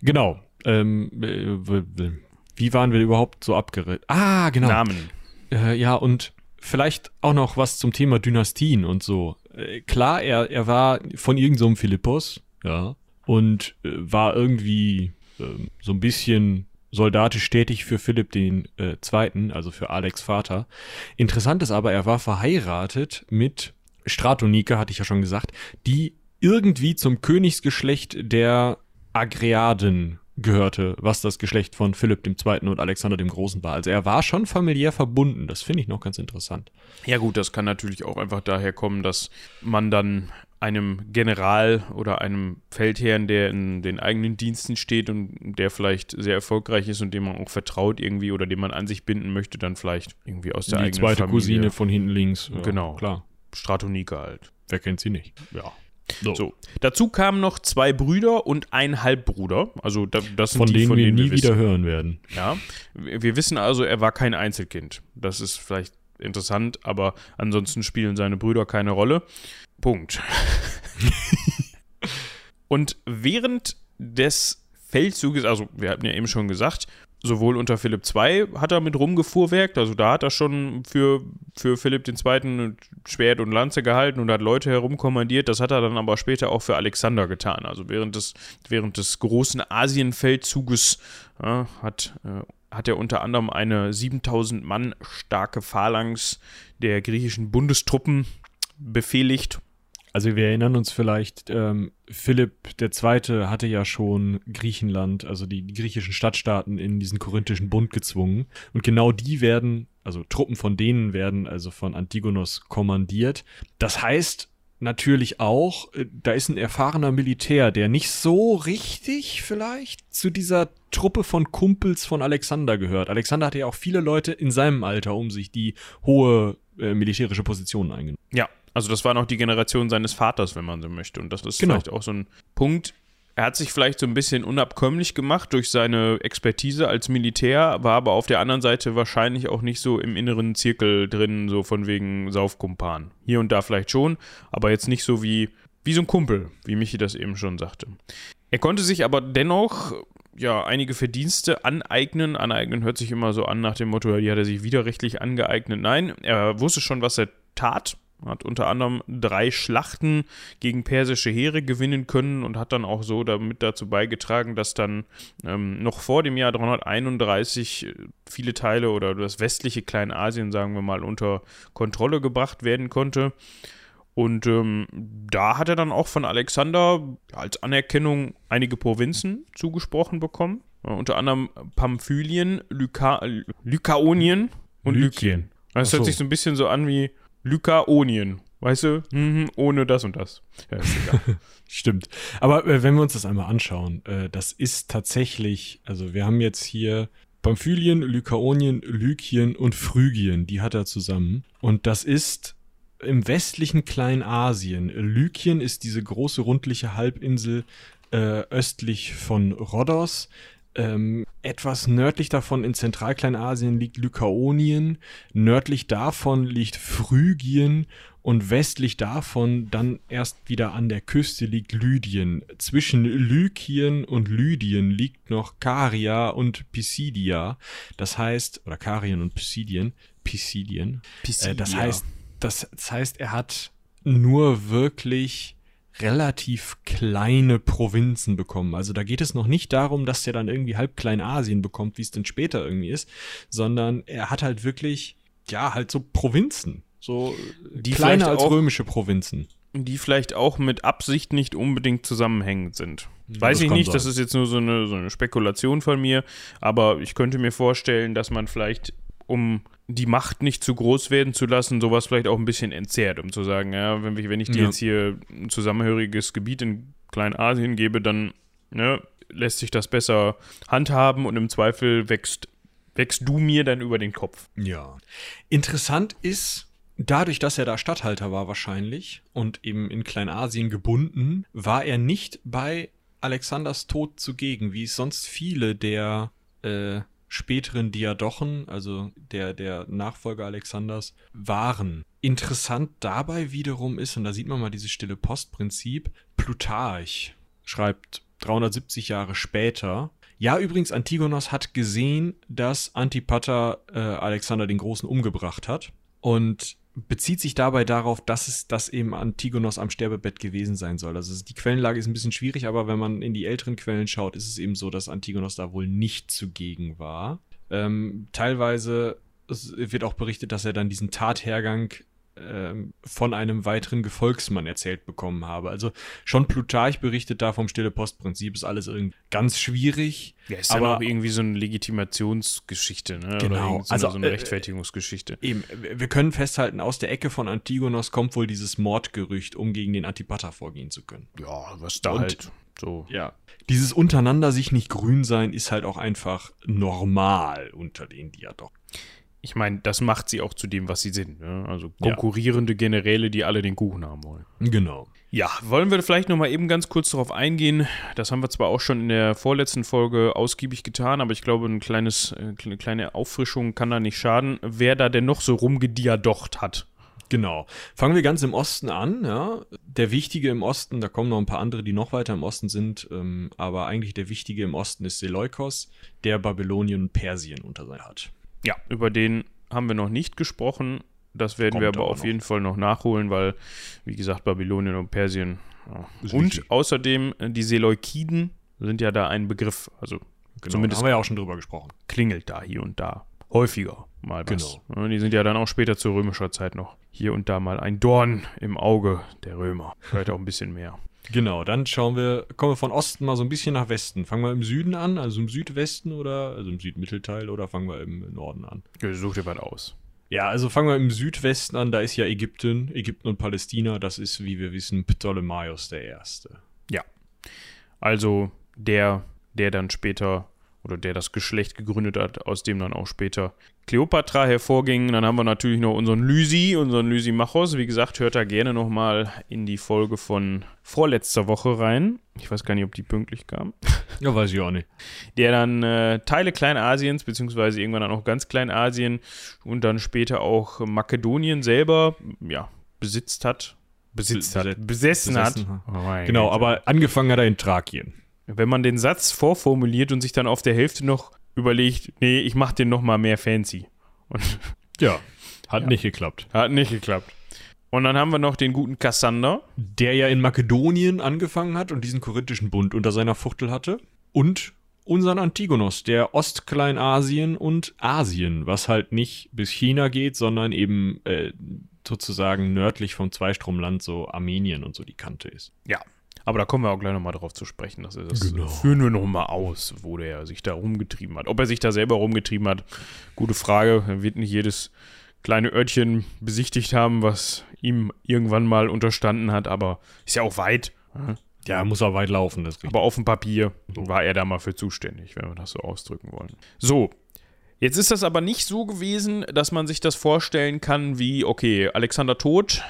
Genau. Ähm, äh, wie waren wir überhaupt so abgeredet? Ah, genau. Namen. Äh, ja, und vielleicht auch noch was zum Thema Dynastien und so. Äh, klar, er, er war von irgendeinem so Philippos, ja, und äh, war irgendwie ähm, so ein bisschen soldatisch tätig für Philipp den äh, Zweiten, also für Alex Vater. Interessant ist aber, er war verheiratet mit Stratonike, hatte ich ja schon gesagt, die irgendwie zum Königsgeschlecht der Agriaden gehörte, was das Geschlecht von Philipp II. und Alexander dem Großen war. Also er war schon familiär verbunden. Das finde ich noch ganz interessant. Ja gut, das kann natürlich auch einfach daher kommen, dass man dann einem General oder einem Feldherrn, der in den eigenen Diensten steht und der vielleicht sehr erfolgreich ist und dem man auch vertraut irgendwie oder den man an sich binden möchte, dann vielleicht irgendwie aus der Die eigenen zweite Familie. Cousine von hinten links. Ja, Genau. Klar. Stratonike halt. Wer kennt sie nicht? Ja. So. So. Dazu kamen noch zwei Brüder und ein Halbbruder. Also da, das sind Von die, denen von wir denen nie wir wieder hören werden. Ja. Wir wissen also, er war kein Einzelkind. Das ist vielleicht interessant, aber ansonsten spielen seine Brüder keine Rolle. Punkt. und während des Feldzuges, also wir hatten ja eben schon gesagt, sowohl unter Philipp II hat er mit rumgefuhrwerkt, also da hat er schon für, für Philipp II. Schwert und Lanze gehalten und hat Leute herumkommandiert, das hat er dann aber später auch für Alexander getan. Also während des, während des großen Asienfeldzuges ja, hat, äh, hat er unter anderem eine 7000 Mann starke Phalanx der griechischen Bundestruppen befehligt Also wir erinnern uns vielleicht, ähm, Philipp II. hatte ja schon Griechenland, also die, die griechischen Stadtstaaten in diesen korinthischen Bund gezwungen. Und genau die werden, also Truppen von denen werden also von Antigonos kommandiert. Das heißt natürlich auch, äh, da ist ein erfahrener Militär, der nicht so richtig vielleicht zu dieser Truppe von Kumpels von Alexander gehört. Alexander hatte ja auch viele Leute in seinem Alter um sich, die hohe äh, militärische Positionen eingenommen. Ja, also das war noch die Generation seines Vaters, wenn man so möchte. Und das ist Genau. vielleicht auch so ein Punkt. Er hat sich vielleicht so ein bisschen unabkömmlich gemacht durch seine Expertise als Militär, war aber auf der anderen Seite wahrscheinlich auch nicht so im inneren Zirkel drin, so von wegen Saufkumpan. Hier und da vielleicht schon, aber jetzt nicht so wie, wie so ein Kumpel, wie Michi das eben schon sagte. Er konnte sich aber dennoch ja einige Verdienste aneignen. Aneignen hört sich immer so an nach dem Motto, die hat er sich widerrechtlich angeeignet. Nein, er wusste schon, was er tat. Hat unter anderem drei Schlachten gegen persische Heere gewinnen können und hat dann auch so damit dazu beigetragen, dass dann ähm, noch vor dem Jahr 331 viele Teile oder das westliche Kleinasien, sagen wir mal, unter Kontrolle gebracht werden konnte. Und ähm, da hat er dann auch von Alexander als Anerkennung einige Provinzen zugesprochen bekommen. Äh, unter anderem Pamphylien, Lyka Lykaonien und Lykien. Das Ach hört sich so ein bisschen so an wie Lykaonien. Weißt du? Mhm, ohne das und das. Ja. Stimmt. Aber äh, wenn wir uns das einmal anschauen, äh, das ist tatsächlich, also wir haben jetzt hier Pamphylien, Lykaonien, Lykien und Phrygien, die hat er zusammen. Und das ist im westlichen Kleinasien. Lykien ist diese große rundliche Halbinsel äh, östlich von Rhodos. Ähm, etwas nördlich davon in Zentralkleinasien liegt Lykaonien, nördlich davon liegt Phrygien und westlich davon dann erst wieder an der Küste liegt Lydien. Zwischen Lykien und Lydien liegt noch Karia und Pisidia. Das heißt, oder Karien und Pisidien, Pisidien. Äh, das heißt, das, das heißt, er hat nur wirklich relativ kleine Provinzen bekommen. Also da geht es noch nicht darum, dass er dann irgendwie halb Kleinasien bekommt, wie es denn später irgendwie ist, sondern er hat halt wirklich, ja, halt so Provinzen. So Die kleiner als auch- römische Provinzen. die vielleicht auch mit Absicht nicht unbedingt zusammenhängend sind. das Weiß ich nicht, sein. das ist jetzt nur so eine, so eine Spekulation von mir, aber ich könnte mir vorstellen, dass man vielleicht, um die Macht nicht zu groß werden zu lassen, sowas vielleicht auch ein bisschen entzerrt, um zu sagen, ja, wenn, ich- wenn ich dir Ja. jetzt hier ein zusammenhöriges Gebiet in Kleinasien gebe, dann ne, lässt sich das besser handhaben und im Zweifel wächst, wächst du mir dann über den Kopf. Ja. Interessant ist, dadurch, dass er da Statthalter war wahrscheinlich und eben in Kleinasien gebunden, war er nicht bei Alexanders Tod zugegen, wie es sonst viele der äh, späteren Diadochen, also der, der Nachfolger Alexanders, waren. Interessant dabei wiederum ist, und da sieht man mal dieses stille Postprinzip, Plutarch schreibt 370 Jahre später, ja, übrigens, Antigonos hat gesehen, dass Antipater äh, Alexander den Großen umgebracht hat und bezieht sich dabei darauf, dass es dass eben Antigonos am Sterbebett gewesen sein soll. Also die Quellenlage ist ein bisschen schwierig, aber wenn man in die älteren Quellen schaut, ist es eben so, dass Antigonos da wohl nicht zugegen war. Ähm, teilweise wird auch berichtet, dass er dann diesen Tathergang von einem weiteren Gefolgsmann erzählt bekommen habe. Also schon Plutarch berichtet da vom Stille Postprinzip, ist alles irgendwie ganz schwierig. Ja, ist aber auch irgendwie so eine Legitimationsgeschichte, ne? Genau, Oder so also, eine, so eine äh, Rechtfertigungsgeschichte. Eben, wir können festhalten, aus der Ecke von Antigonos kommt wohl dieses Mordgerücht, um gegen den Antipater vorgehen zu können. Ja, was da Und- halt so. Ja. Dieses untereinander sich nicht grün sein ist halt auch einfach normal unter den Diadochen. Ich meine, das macht sie auch zu dem, was sie sind. Ne? Also Ja. konkurrierende Generäle, die alle den Kuchen haben wollen. Genau. Ja, wollen wir vielleicht noch mal eben ganz kurz darauf eingehen. Das haben wir zwar auch schon in der vorletzten Folge ausgiebig getan, aber ich glaube, ein kleines, äh, eine kleine Auffrischung kann da nicht schaden. Wer da denn noch so rumgediadocht hat. Genau. Fangen wir ganz im Osten an. Ja. Der Wichtige im Osten, da kommen noch ein paar andere, die noch weiter im Osten sind, ähm, aber eigentlich der Wichtige im Osten ist Seleukos, der Babylonien und Persien unter sich hat. Ja, über den haben wir noch nicht gesprochen. Das werden Kommt wir aber auf noch. jeden Fall noch nachholen, weil, wie gesagt, Babylonien und Persien. Ja. Und wichtig. außerdem äh, die Seleukiden sind ja da ein Begriff. Also Genau, Zumindest- haben wir ja auch schon drüber gesprochen. klingelt da hier und da. Häufiger mal was. Genau. Die sind ja dann auch später zu römischer Zeit noch hier und da mal ein Dorn im Auge der Römer. Vielleicht auch ein bisschen mehr. Genau, dann schauen wir, kommen wir von Osten mal so ein bisschen nach Westen. Fangen wir im Süden an, also im Südwesten oder, also im Südmittelteil oder fangen wir im Norden an? Such dir was aus. Ja, also fangen wir im Südwesten an, da ist ja Ägypten, Ägypten und Palästina, das ist, wie wir wissen, Ptolemaios der Erste. Ja. Also der, der dann später oder der das Geschlecht gegründet hat, aus dem dann auch später Kleopatra hervorging. Dann haben wir natürlich noch unseren Lysi, unseren Lysimachos. Wie gesagt, hört da gerne nochmal in die Folge von vorletzter Woche rein. Ich weiß gar nicht, ob die pünktlich kam. Ja, weiß ich auch nicht. der dann äh, Teile Kleinasiens, beziehungsweise irgendwann dann auch ganz Kleinasien und dann später auch Makedonien selber, ja, besitzt hat. Besitzt Be- hat. Besessen, besessen hat. Oh mein Genau, Güte. aber angefangen hat er in Thrakien. Wenn man den Satz vorformuliert und sich dann auf der Hälfte noch überlegt, nee, ich mach den noch mal mehr fancy. Und Ja, hat Ja. nicht geklappt. hat nicht geklappt. Und dann haben wir noch den guten Kassander. Der ja in Makedonien angefangen hat und diesen korinthischen Bund unter seiner Fuchtel hatte. Und unseren Antigonos, der Ostkleinasien und Asien, was halt nicht bis China geht, sondern eben äh, sozusagen nördlich vom Zweistromland so Armenien und so die Kante ist. Ja. Aber da kommen wir auch gleich nochmal drauf zu sprechen. Das, das Genau. führen wir nochmal aus, wo der sich da rumgetrieben hat. Ob er sich da selber rumgetrieben hat, gute Frage. Er wird nicht jedes kleine Örtchen besichtigt haben, was ihm irgendwann mal unterstanden hat, aber ist ja auch weit. ja. Ja, muss auch weit laufen, das. Aber auf dem Papier war er da mal für zuständig, wenn wir das so ausdrücken wollen. So. Jetzt ist das aber nicht so gewesen, dass man sich das vorstellen kann wie, okay, Alexander tot,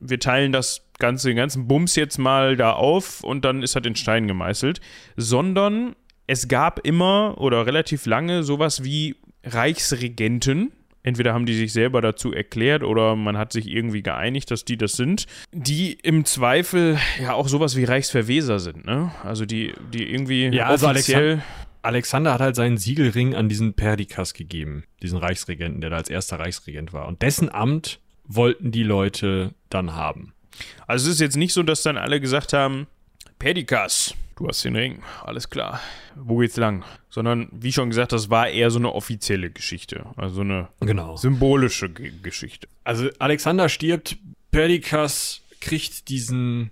wir teilen das ganze, den ganzen Bums jetzt mal da auf und dann ist das in Stein gemeißelt, sondern es gab immer oder relativ lange sowas wie Reichsregenten. Entweder haben die sich selber dazu erklärt oder man hat sich irgendwie geeinigt, dass die das sind, die im Zweifel ja auch sowas wie Reichsverweser sind, ne? Also die, die irgendwie Ja, also offiziell. Alexander hat halt seinen Siegelring an diesen Perdikas gegeben, diesen Reichsregenten, der da als erster Reichsregent war. Und dessen Amt wollten die Leute dann haben. Also es ist jetzt nicht so, dass dann alle gesagt haben, Perdikas, du hast den Ring, alles klar, wo geht's lang? Sondern, wie schon gesagt, das war eher so eine offizielle Geschichte, also eine Genau. symbolische G Geschichte. Also Alexander stirbt, Perdikas kriegt diesen,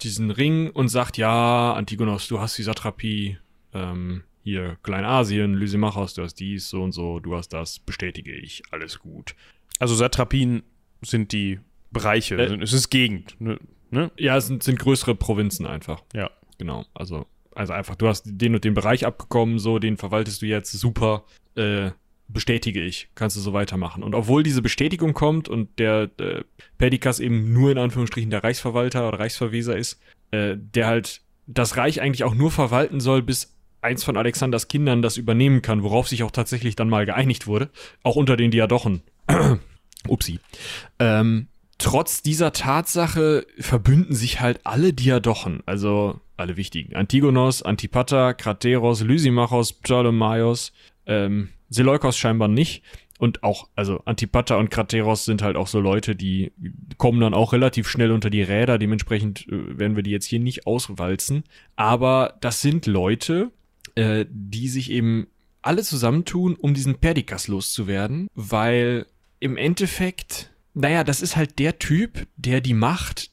diesen Ring und sagt, ja, Antigonos, du hast die Satrapie, ähm, hier Kleinasien, Lysimachos, du hast dies, so und so, du hast das, bestätige ich, alles gut. Also Satrapien sind die Bereiche, Äh, es ist Gegend, ne? ne? Ja, es sind, sind größere Provinzen einfach. Ja. Genau, also, also einfach, du hast den und den Bereich abgekommen, so, den verwaltest du jetzt, super, äh, bestätige ich, kannst du so weitermachen. Und obwohl diese Bestätigung kommt und der äh, Perdikas eben nur in Anführungsstrichen der Reichsverwalter oder Reichsverweser ist, äh, der halt das Reich eigentlich auch nur verwalten soll, bis eins von Alexanders Kindern das übernehmen kann, worauf sich auch tatsächlich dann mal geeinigt wurde, auch unter den Diadochen. Upsi. Ähm, trotz dieser Tatsache verbünden sich halt alle Diadochen, also alle wichtigen. Antigonos, Antipater, Krateros, Lysimachos, Ptolemaios, ähm, Seleukos scheinbar nicht. Und auch, also Antipater und Krateros sind halt auch so Leute, die kommen dann auch relativ schnell unter die Räder. Dementsprechend äh, werden wir die jetzt hier nicht auswalzen. Aber das sind Leute, äh, die sich eben alle zusammentun, um diesen Perdikas loszuwerden, weil im Endeffekt naja, das ist halt der Typ, der die Macht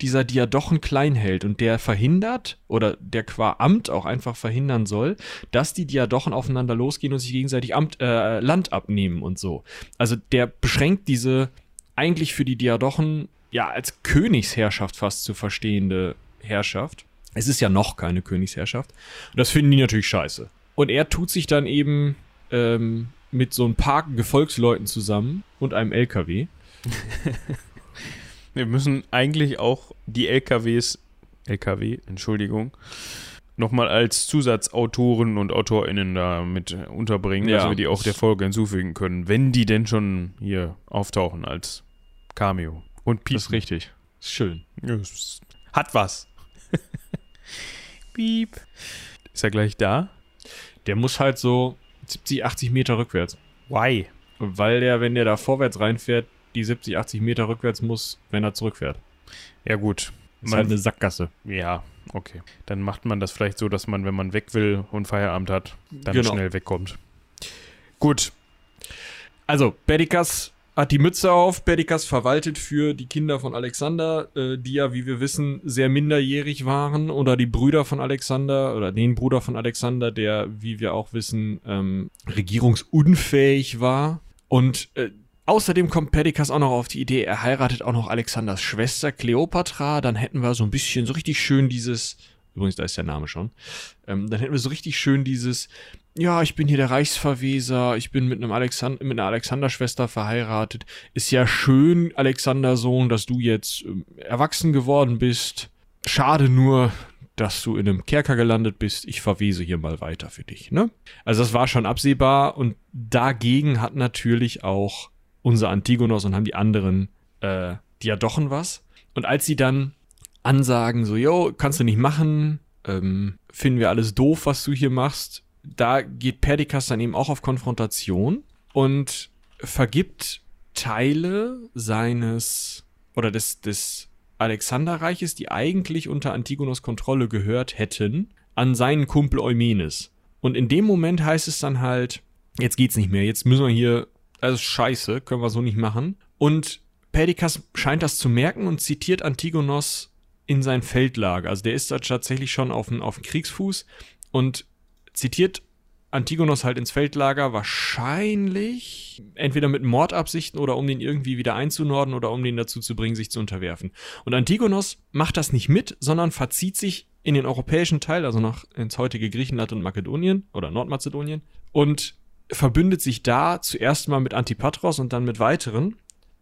dieser Diadochen klein hält und der verhindert oder der qua Amt auch einfach verhindern soll, dass die Diadochen aufeinander losgehen und sich gegenseitig Amt, äh, Land abnehmen und so. Also der beschränkt diese eigentlich für die Diadochen ja als Königsherrschaft fast zu verstehende Herrschaft. Es ist ja noch keine Königsherrschaft. Und das finden die natürlich scheiße. Und er tut sich dann eben ähm, mit so ein paar Gefolgsleuten zusammen und einem LKW. Wir müssen eigentlich auch die LKWs, LKW, Entschuldigung, nochmal als Zusatzautoren und AutorInnen da mit unterbringen, Ja, dass wir die auch der Folge hinzufügen können, wenn die denn schon hier auftauchen als Cameo. Und Piep. Das ist richtig. Ist schön. Hat was. Piep. Ist er gleich da? Der muss halt so 70, 80 Meter rückwärts. Why? Weil der, wenn der da vorwärts reinfährt, die 70, 80 Meter rückwärts muss, wenn er zurückfährt. Ja, gut. Ist Man- halt eine Sackgasse. Ja, okay. Dann macht man das vielleicht so, dass man, wenn man weg will und Feierabend hat, dann Genau. schnell wegkommt. Gut. Also, Perdikas hat die Mütze auf. Perdikas verwaltet für die Kinder von Alexander, äh, die ja, wie wir wissen, sehr minderjährig waren. Oder die Brüder von Alexander oder den Bruder von Alexander, der, wie wir auch wissen, ähm, regierungsunfähig war. Und äh, außerdem kommt Perdikas auch noch auf die Idee, er heiratet auch noch Alexanders Schwester Kleopatra. Dann hätten wir so ein bisschen so richtig schön dieses. Übrigens, da ist der Name schon. Ähm, dann hätten wir so richtig schön dieses ja, ich bin hier der Reichsverweser, ich bin mit einem Alexand mit einer Alexanderschwester verheiratet. Ist ja schön, Alexandersohn, dass du jetzt ähm, erwachsen geworden bist. Schade nur, dass du in einem Kerker gelandet bist. Ich verwese hier mal weiter für dich, ne? Also das war schon absehbar und dagegen hat natürlich auch unser Antigonos und haben die anderen äh, Diadochen was. Und als sie dann ansagen, so, yo, kannst du nicht machen, ähm, finden wir alles doof, was du hier machst, da geht Perdikas dann eben auch auf Konfrontation und vergibt Teile seines oder des, des Alexanderreiches, die eigentlich unter Antigonos Kontrolle gehört hätten, an seinen Kumpel Eumenes. Und in dem Moment heißt es dann halt, jetzt geht's nicht mehr, jetzt müssen wir hier, also scheiße, können wir so nicht machen. Und Perdikas scheint das zu merken und zitiert Antigonos in sein Feldlager. Also der ist da tatsächlich schon auf dem, Kriegsfuß und zitiert Antigonos halt ins Feldlager, wahrscheinlich entweder mit Mordabsichten oder um den irgendwie wieder einzunorden oder um den dazu zu bringen, sich zu unterwerfen. Und Antigonos macht das nicht mit, sondern verzieht sich in den europäischen Teil, also nach ins heutige Griechenland und Makedonien oder Nordmazedonien und verbündet sich da zuerst mal mit Antipatros und dann mit weiteren.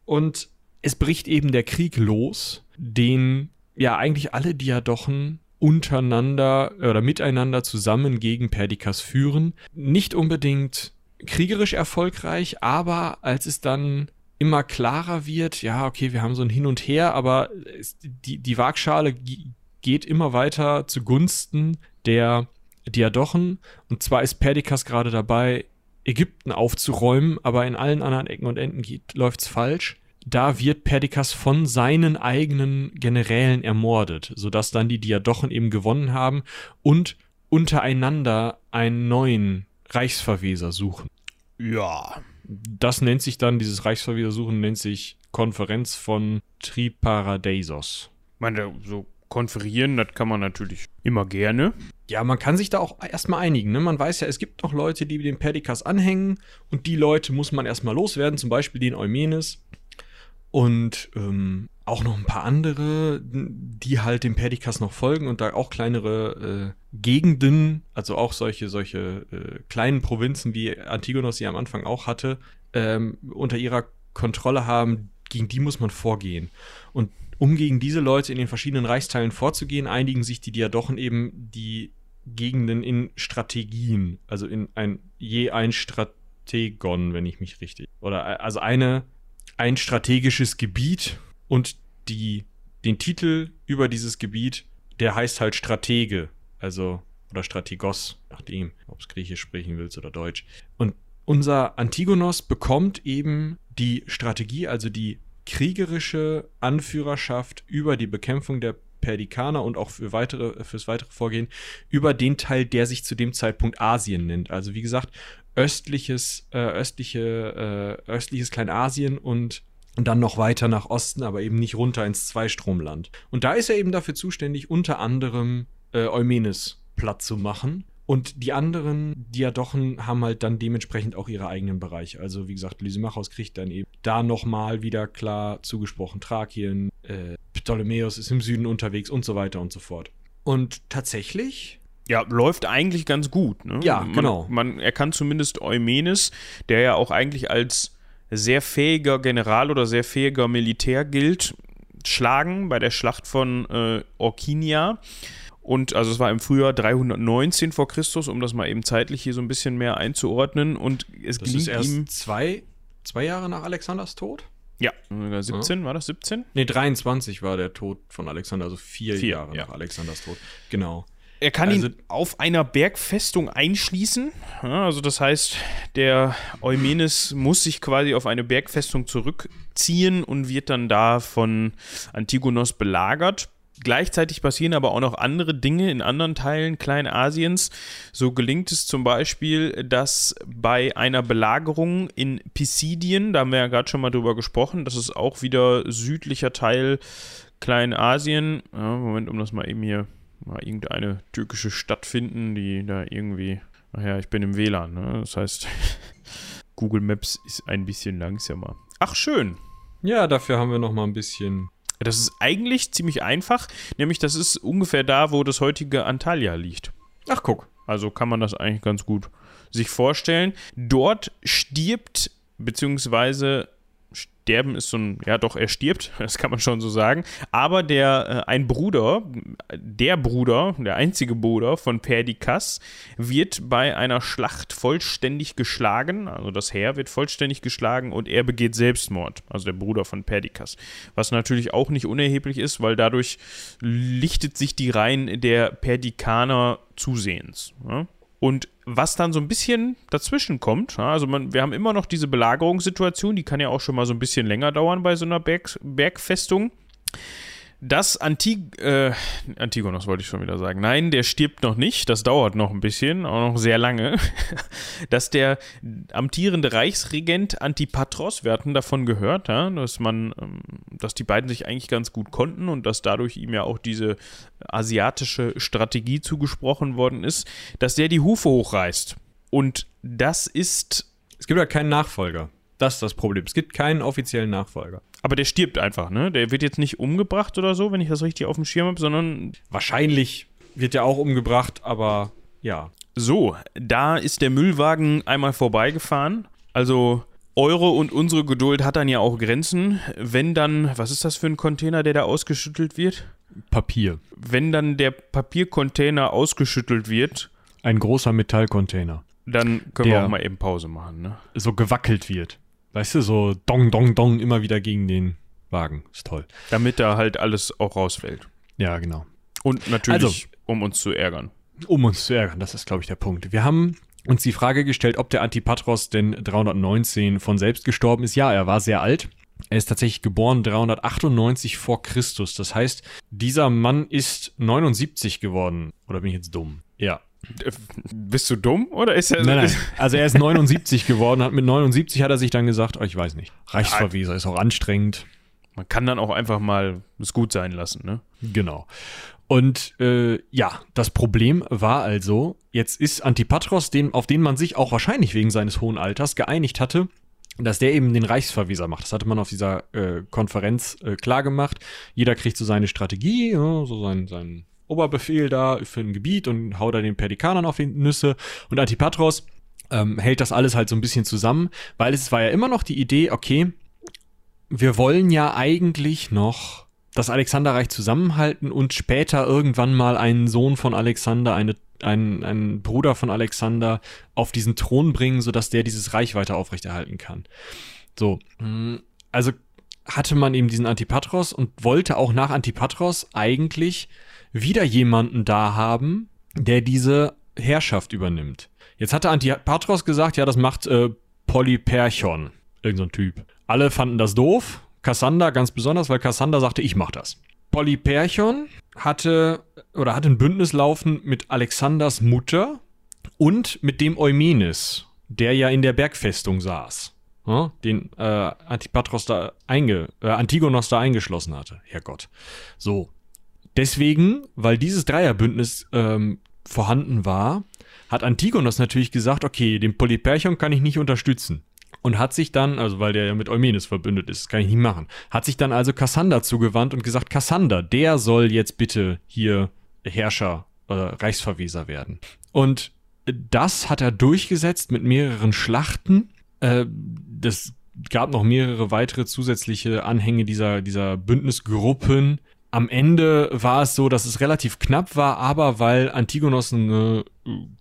Und es bricht eben der Krieg los, den ja eigentlich alle Diadochen untereinander oder miteinander zusammen gegen Perdikas führen. Nicht unbedingt kriegerisch erfolgreich, aber als es dann immer klarer wird, ja, okay, wir haben so ein Hin und Her, aber es, die, die Waagschale geht immer weiter zugunsten der Diadochen. Und zwar ist Perdikas gerade dabei, Ägypten aufzuräumen, aber in allen anderen Ecken und Enden geht, läuft's falsch. Da wird Perdikas von seinen eigenen Generälen ermordet, sodass dann die Diadochen eben gewonnen haben und untereinander einen neuen Reichsverweser suchen. Ja. Das nennt sich dann, dieses Reichsverweser suchen, nennt sich Konferenz von Triparadeisos. Ich meine, so konferieren, das kann man natürlich immer gerne. Ja, man kann sich da auch erstmal einigen. Ne? Man weiß ja, es gibt noch Leute, die dem Perdikas anhängen und die Leute muss man erstmal loswerden, zum Beispiel den Eumenes und ähm, auch noch ein paar andere, die halt dem Perdikas noch folgen und da auch kleinere äh, Gegenden, also auch solche, solche äh, kleinen Provinzen, wie Antigonos sie am Anfang auch hatte, ähm, unter ihrer Kontrolle haben, gegen die muss man vorgehen. Und um gegen diese Leute in den verschiedenen Reichsteilen vorzugehen, einigen sich die Diadochen eben die Gegenden in Strategien, also in ein je ein Strategon, wenn ich mich richtig. Oder also eine ein strategisches Gebiet und die den Titel über dieses Gebiet, der heißt halt Stratege, also oder Strategos, nachdem, ob es Griechisch sprechen willst oder Deutsch. Und unser Antigonos bekommt eben die Strategie, also die kriegerische Anführerschaft über die Bekämpfung der Perdikaner und auch für weitere, fürs weitere Vorgehen über den Teil, der sich zu dem Zeitpunkt Asien nennt. Also wie gesagt, östliches, äh, östliche, äh, östliches Kleinasien und dann noch weiter nach Osten, aber eben nicht runter ins Zweistromland. Und da ist er eben dafür zuständig, unter anderem äh, Eumenes platt zu machen. Und die anderen Diadochen haben halt dann dementsprechend auch ihre eigenen Bereiche. Also wie gesagt, Lysimachos kriegt dann eben da nochmal wieder klar zugesprochen Thrakien, äh, Ptolemäus ist im Süden unterwegs und so weiter und so fort. Und tatsächlich ja, läuft eigentlich ganz gut. Ne? Ja, man, genau. Man, er kann zumindest Eumenes, der ja auch eigentlich als sehr fähiger General oder sehr fähiger Militär gilt, schlagen bei der Schlacht von äh, Orkinia. Und also es war im Frühjahr 319 vor Christus, um das mal eben zeitlich hier so ein bisschen mehr einzuordnen. Und es das gelingt ist erst ihm. zwei, zwei Jahre nach Alexanders Tod? Ja, 17, war das 17? Nee, 23 war der Tod von Alexander, also vier, Vier, Jahre ja. nach Alexanders Tod. Genau. Er kann Also- ihn auf einer Bergfestung einschließen. Ja, also das heißt, der Eumenes muss sich quasi auf eine Bergfestung zurückziehen und wird dann da von Antigonos belagert. Gleichzeitig passieren aber auch noch andere Dinge in anderen Teilen Kleinasiens. So gelingt es zum Beispiel, dass bei einer Belagerung in Pisidien, da haben wir ja gerade schon mal drüber gesprochen, das ist auch wieder südlicher Teil Kleinasien. Ja, Moment, um das mal eben hier mal irgendeine türkische Stadt finden, die da irgendwie. Ach ja, ich bin im WLAN, ne? Das heißt, Google Maps ist ein bisschen langsamer. Ach, schön. Ja, dafür haben wir noch mal ein bisschen. Das ist eigentlich ziemlich einfach, nämlich das ist ungefähr da, wo das heutige Antalya liegt. Ach, guck. Also kann man das eigentlich ganz gut sich vorstellen. Dort stirbt, beziehungsweise sterben ist so ein, ja doch, er stirbt, das kann man schon so sagen. Aber der, äh, ein Bruder, der Bruder, der einzige Bruder von Perdikas, wird bei einer Schlacht vollständig geschlagen. Also das Heer wird vollständig geschlagen und er begeht Selbstmord. Also der Bruder von Perdikas. Was natürlich auch nicht unerheblich ist, weil dadurch lichtet sich die Reihen der Perdikaner zusehends. Ja? Und was dann so ein bisschen dazwischen kommt, also man, wir haben immer noch diese Belagerungssituation, die kann ja auch schon mal so ein bisschen länger dauern bei so einer Berg, Bergfestung. Das Antig äh, Antigonos wollte ich schon wieder sagen. Nein, der stirbt noch nicht. Das dauert noch ein bisschen, auch noch sehr lange. Dass der amtierende Reichsregent Antipatros, wir hatten davon gehört, ja, dass man, ähm, dass die beiden sich eigentlich ganz gut konnten und dass dadurch ihm ja auch diese asiatische Strategie zugesprochen worden ist, dass der die Hufe hochreißt. Und das ist Es gibt ja keinen Nachfolger. Das ist das Problem. Es gibt keinen offiziellen Nachfolger. Aber der stirbt einfach, ne? Der wird jetzt nicht umgebracht oder so, wenn ich das richtig auf dem Schirm habe, sondern Wahrscheinlich wird er auch umgebracht, aber ja. so, da ist der Müllwagen einmal vorbeigefahren. Also eure und unsere Geduld hat dann ja auch Grenzen. Wenn dann, was ist das für ein Container, der da ausgeschüttelt wird? Papier. Wenn dann der Papiercontainer ausgeschüttelt wird, Ein großer Metallcontainer. dann können wir auch mal eben Pause machen, ne? So gewackelt wird. Weißt du, so dong, dong, dong immer wieder gegen den Wagen. Ist toll. Damit da halt alles auch rausfällt. Ja, genau. Und natürlich, Also- um uns zu ärgern. Um uns zu ärgern, das ist, glaube ich, der Punkt. Wir haben uns die Frage gestellt, ob der Antipatros denn 319 von selbst gestorben ist. Ja, er war sehr alt. Er ist tatsächlich geboren 398 vor Christus. Das heißt, dieser Mann ist 79 geworden. Oder bin ich jetzt dumm? Ja. Bist du dumm oder ist er. Nein, nein. Also er ist 79 geworden, hat mit 79 hat er sich dann gesagt, oh, ich weiß nicht. Reichsverweser ist auch anstrengend. Man kann dann auch einfach mal es gut sein lassen, ne? Genau. Und äh, ja, das Problem war also, jetzt ist Antipatros, den, auf den man sich auch wahrscheinlich wegen seines hohen Alters geeinigt hatte, dass der eben den Reichsverweser macht. Das hatte man auf dieser äh, Konferenz äh, klar gemacht. Jeder kriegt so seine Strategie, ja, so seinen, seinen Oberbefehl da für ein Gebiet und haut da den Perdikanern auf die Nüsse. Und Antipatros ähm, hält das alles halt so ein bisschen zusammen, weil es war ja immer noch die Idee, okay, wir wollen ja eigentlich noch das Alexanderreich zusammenhalten und später irgendwann mal einen Sohn von Alexander, eine, einen, einen Bruder von Alexander auf diesen Thron bringen, sodass der dieses Reich weiter aufrechterhalten kann. So, mm, also hatte man eben diesen Antipatros und wollte auch nach Antipatros eigentlich wieder jemanden da haben, der diese Herrschaft übernimmt. Jetzt hatte Antipatros gesagt, ja, das macht äh, Polyperchon, irgend so Typ. Alle fanden das doof, Kassander ganz besonders, weil Kassander sagte, ich mach das. Polyperchon hatte oder hatte ein Bündnis laufen mit Alexanders Mutter und mit dem Eumenes, der ja in der Bergfestung saß. ja, den äh, Antipatros da einge, äh, Antigonos da eingeschlossen hatte. Herrgott. So. Deswegen, weil dieses Dreierbündnis ähm, vorhanden war, hat Antigonos natürlich gesagt, okay, den Polyperchon kann ich nicht unterstützen. Und hat sich dann, also weil der ja mit Eumenes verbündet ist, kann ich nicht machen, hat sich dann also Kassander zugewandt und gesagt, Kassander, der soll jetzt bitte hier Herrscher oder Reichsverweser werden. Und das hat er durchgesetzt mit mehreren Schlachten. Äh, das gab noch mehrere weitere zusätzliche Anhänge dieser, dieser Bündnisgruppen. Am Ende war es so, dass es relativ knapp war, aber weil Antigonos eine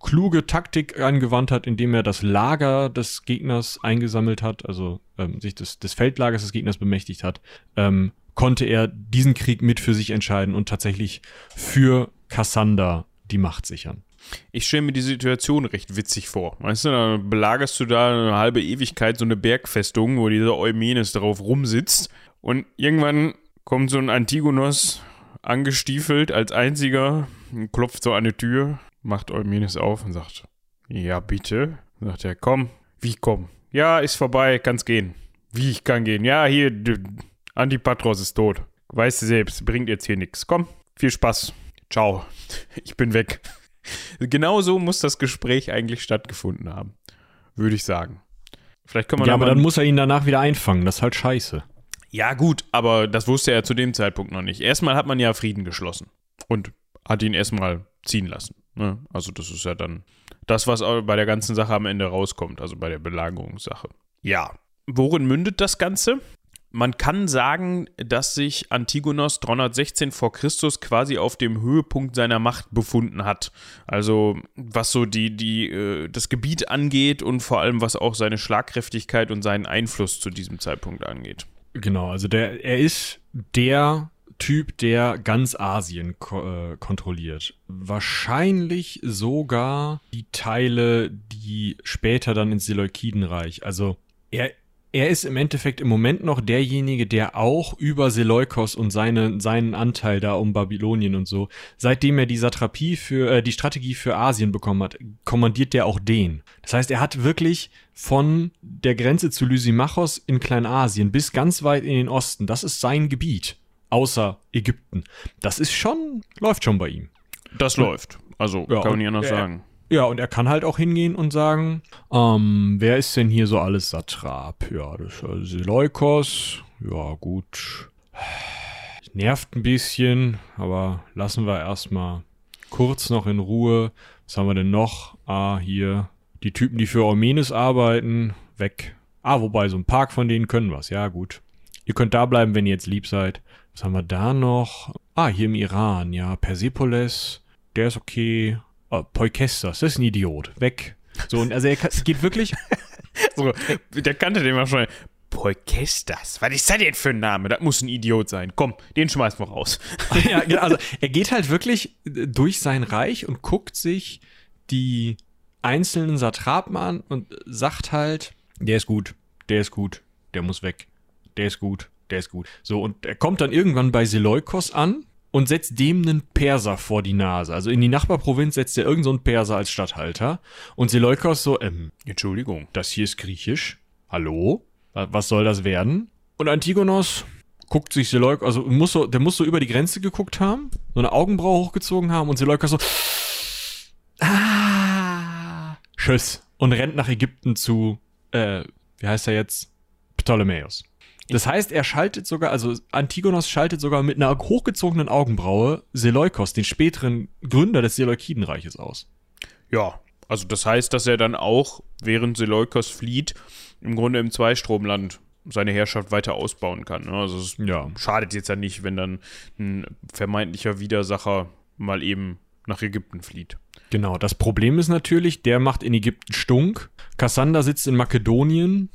kluge Taktik angewandt hat, indem er das Lager des Gegners eingesammelt hat, also ähm, sich des, des Feldlagers des Gegners bemächtigt hat, ähm, konnte er diesen Krieg mit für sich entscheiden und tatsächlich für Kassander die Macht sichern. Ich stelle mir die Situation recht witzig vor. Weißt du, dann belagerst du da eine halbe Ewigkeit so eine Bergfestung, wo dieser Eumenes drauf rumsitzt und irgendwann kommt so ein Antigonos angestiefelt als einziger, klopft so an die Tür, macht Eumenes auf und sagt, ja bitte. Sagt er, komm, wie komm? Ja, ist vorbei, kann's gehen. Wie, ich kann gehen? Ja, hier, Antipatros ist tot. Weißt du selbst, bringt jetzt hier nichts. Komm, viel Spaß. Ciao. Ich bin weg. Genau so muss das Gespräch eigentlich stattgefunden haben. Würde ich sagen. Vielleicht können wir Ja, aber dann muss er ihn danach wieder einfangen. Das ist halt scheiße. Ja, gut, aber das wusste er zu dem Zeitpunkt noch nicht. Erstmal hat man ja Frieden geschlossen und hat ihn erstmal ziehen lassen. Ne? Also, das ist ja dann das, was bei der ganzen Sache am Ende rauskommt, also bei der Belagerungssache. Ja. Worin mündet das Ganze? Man kann sagen, dass sich Antigonos 316 vor Christus quasi auf dem Höhepunkt seiner Macht befunden hat. Also was so die, die, äh, das Gebiet angeht und vor allem was auch seine Schlagkräftigkeit und seinen Einfluss zu diesem Zeitpunkt angeht. Genau, also der, er ist der Typ, der ganz Asien ko äh, kontrolliert. Wahrscheinlich sogar die Teile, die später dann ins Seleukidenreich. Also er er ist im Endeffekt im Moment noch derjenige, der auch über Seleukos und seine, seinen Anteil da um Babylonien und so, seitdem er die Satrapie für, äh, die Strategie für Asien bekommen hat, kommandiert der auch den. Das heißt, er hat wirklich von der Grenze zu Lysimachos in Kleinasien bis ganz weit in den Osten, das ist sein Gebiet. Außer Ägypten. Das ist schon, läuft schon bei ihm. Das läuft. Also, ja, kann man nicht anders er, sagen. Ja, und er kann halt auch hingehen und sagen, ähm, wer ist denn hier so alles Satrap? Ja, das ist also Seleukos. Ja, gut. Nervt ein bisschen, aber lassen wir erstmal kurz noch in Ruhe. Was haben wir denn noch? Ah, hier. Die Typen, die für Eumenes arbeiten, weg. Ah, wobei, so ein Park von denen können was. Ja, gut. Ihr könnt da bleiben, wenn ihr jetzt lieb seid. Was haben wir da noch? Ah, hier im Iran, ja. Persepolis, der ist okay oh, Poikestas, das ist ein Idiot, weg. So, und also er geht wirklich. so, der kannte den mal schon. Poikestas, was ist das denn für ein Name? Das muss ein Idiot sein. Komm, den schmeißen wir raus. ja, genau, also er geht halt wirklich durch sein Reich und guckt sich die einzelnen Satrapen an und sagt halt, der ist gut, der ist gut, der muss weg, der ist gut, der ist gut. So, und er kommt dann irgendwann bei Seleukos an und setzt dem einen Perser vor die Nase. Also in die Nachbarprovinz setzt er irgendeinen so Perser als Statthalter. Und Seleukos so, ähm, Entschuldigung, das hier ist griechisch. Hallo? Was soll das werden? Und Antigonos guckt sich Seleukos, also muss so, der muss so über die Grenze geguckt haben, so eine Augenbraue hochgezogen haben und Seleukos so, ah, Tschüss. Und rennt nach Ägypten zu, äh, wie heißt er jetzt? Ptolemäus. Das heißt, er schaltet sogar, also Antigonos schaltet sogar mit einer hochgezogenen Augenbraue Seleukos, den späteren Gründer des Seleukidenreiches, aus. Ja, also das heißt, dass er dann auch, während Seleukos flieht, im Grunde im Zweistromland seine Herrschaft weiter ausbauen kann. Ne? Also es ja. schadet jetzt ja nicht, wenn dann ein vermeintlicher Widersacher mal eben nach Ägypten flieht. Genau, das Problem ist natürlich, der macht in Ägypten Stunk. Kassander sitzt in Makedonien,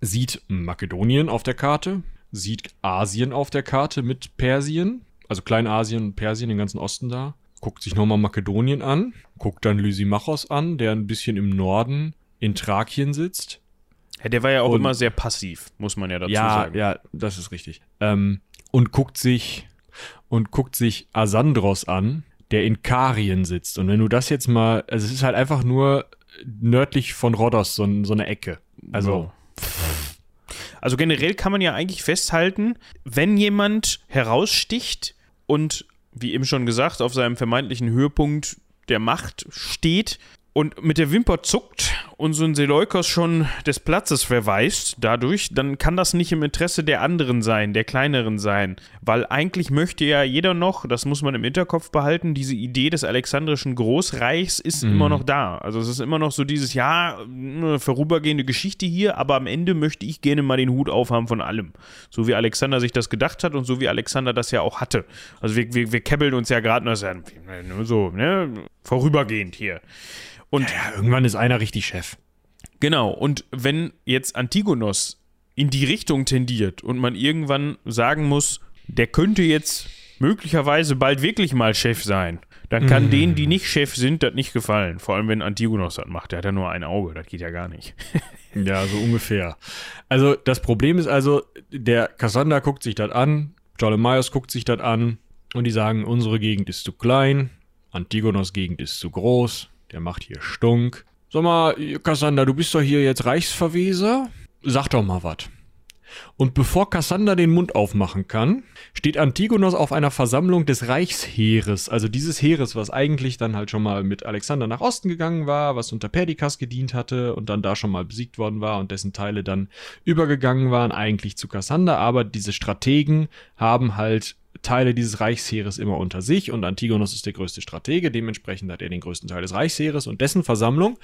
sieht Makedonien auf der Karte, sieht Asien auf der Karte mit Persien, also Kleinasien und Persien, den ganzen Osten da, guckt sich nochmal Makedonien an, guckt dann Lysimachos an, der ein bisschen im Norden in Thrakien sitzt. Ja, der war ja auch und, immer sehr passiv, muss man ja dazu ja, sagen. Ja, das ist richtig. Ähm, und guckt sich und guckt sich Asandros an, der in Karien sitzt. Und wenn du das jetzt mal, also es ist halt einfach nur nördlich von Rhodos so, so eine Ecke. Also, wow. Also generell kann man ja eigentlich festhalten, wenn jemand heraussticht und, wie eben schon gesagt, auf seinem vermeintlichen Höhepunkt der Macht steht, und mit der Wimper zuckt und so ein Seleukos schon des Platzes verweist dadurch, dann kann das nicht im Interesse der anderen sein, der kleineren sein. Weil eigentlich möchte ja jeder noch, das muss man im Hinterkopf behalten, diese Idee des alexandrischen Großreichs ist mhm. immer noch da. Also es ist immer noch so dieses, ja, vorübergehende Geschichte hier, aber am Ende möchte ich gerne mal den Hut aufhaben von allem. So wie Alexander sich das gedacht hat und so wie Alexander das ja auch hatte. Also wir, wir, wir kebbeln uns ja gerade nur so, ne, vorübergehend hier. Und ja, ja, irgendwann ist einer richtig Chef. Genau, und wenn jetzt Antigonos in die Richtung tendiert und man irgendwann sagen muss, der könnte jetzt möglicherweise bald wirklich mal Chef sein, dann kann mm. denen, die nicht Chef sind, das nicht gefallen. Vor allem, wenn Antigonos das macht. Der hat ja nur ein Auge, das geht ja gar nicht. ja, so ungefähr. Also, das Problem ist also, der Cassandra guckt sich das an, Ptolemaios guckt sich das an und die sagen, unsere Gegend ist zu klein, Antigonos Gegend ist zu groß, der macht hier Stunk. Sag mal, Cassander, du bist doch hier jetzt Reichsverweser? Sag doch mal was. Und bevor Cassander den Mund aufmachen kann, steht Antigonos auf einer Versammlung des Reichsheeres, also dieses Heeres, was eigentlich dann halt schon mal mit Alexander nach Osten gegangen war, was unter Perdikas gedient hatte und dann da schon mal besiegt worden war und dessen Teile dann übergegangen waren, eigentlich zu Cassander, aber diese Strategen haben halt Teile dieses Reichsheeres immer unter sich und Antigonos ist der größte Stratege, dementsprechend hat er den größten Teil des Reichsheeres und dessen Versammlung.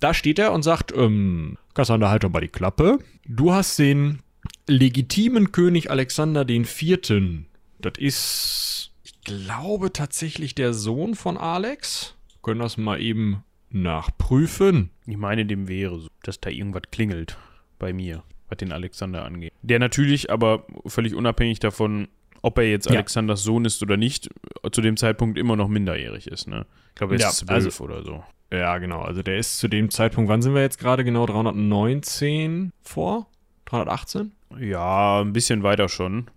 Da steht er und sagt, ähm, Kassander, halt doch mal die Klappe. Du hast den legitimen König Alexander Vierten. Das ist, ich glaube tatsächlich der Sohn von Alex. Wir können das mal eben nachprüfen. Ich meine, dem wäre so, dass da irgendwas klingelt bei mir, was den Alexander angeht. Der natürlich aber völlig unabhängig davon ob er jetzt ja. Alexanders Sohn ist oder nicht, zu dem Zeitpunkt immer noch minderjährig ist. Ne? Ich glaube, er ist ja, zwölf also, oder so. Ja, genau. Also der ist zu dem Zeitpunkt, wann sind wir jetzt gerade genau? 319 vor? 318? Ja, ein bisschen weiter schon.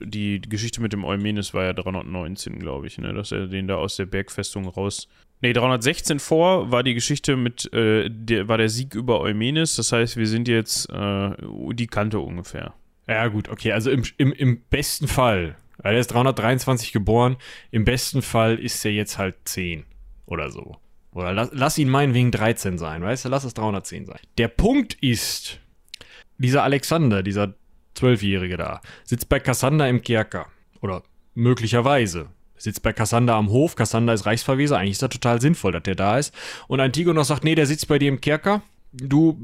Die Geschichte mit dem Eumenes war ja 319, glaube ich, ne? dass er den da aus der Bergfestung raus. Ne, 316 vor war die Geschichte mit, äh, der, war der Sieg über Eumenes. Das heißt, wir sind jetzt äh, die Kante ungefähr. Ja, gut, okay. Also im, im, im besten Fall, weil er ist 323 geboren, im besten Fall ist er jetzt halt 10 oder so. Oder lass, lass ihn meinetwegen 13 sein, weißt du? Lass es 310 sein. Der Punkt ist, dieser Alexander, dieser Zwölfjährige da, sitzt bei Cassander im Kerker. Oder möglicherweise sitzt bei Cassander am Hof. Cassander ist Reichsverweser. Eigentlich ist das total sinnvoll, dass der da ist. Und Antigonos sagt, nee, der sitzt bei dir im Kerker du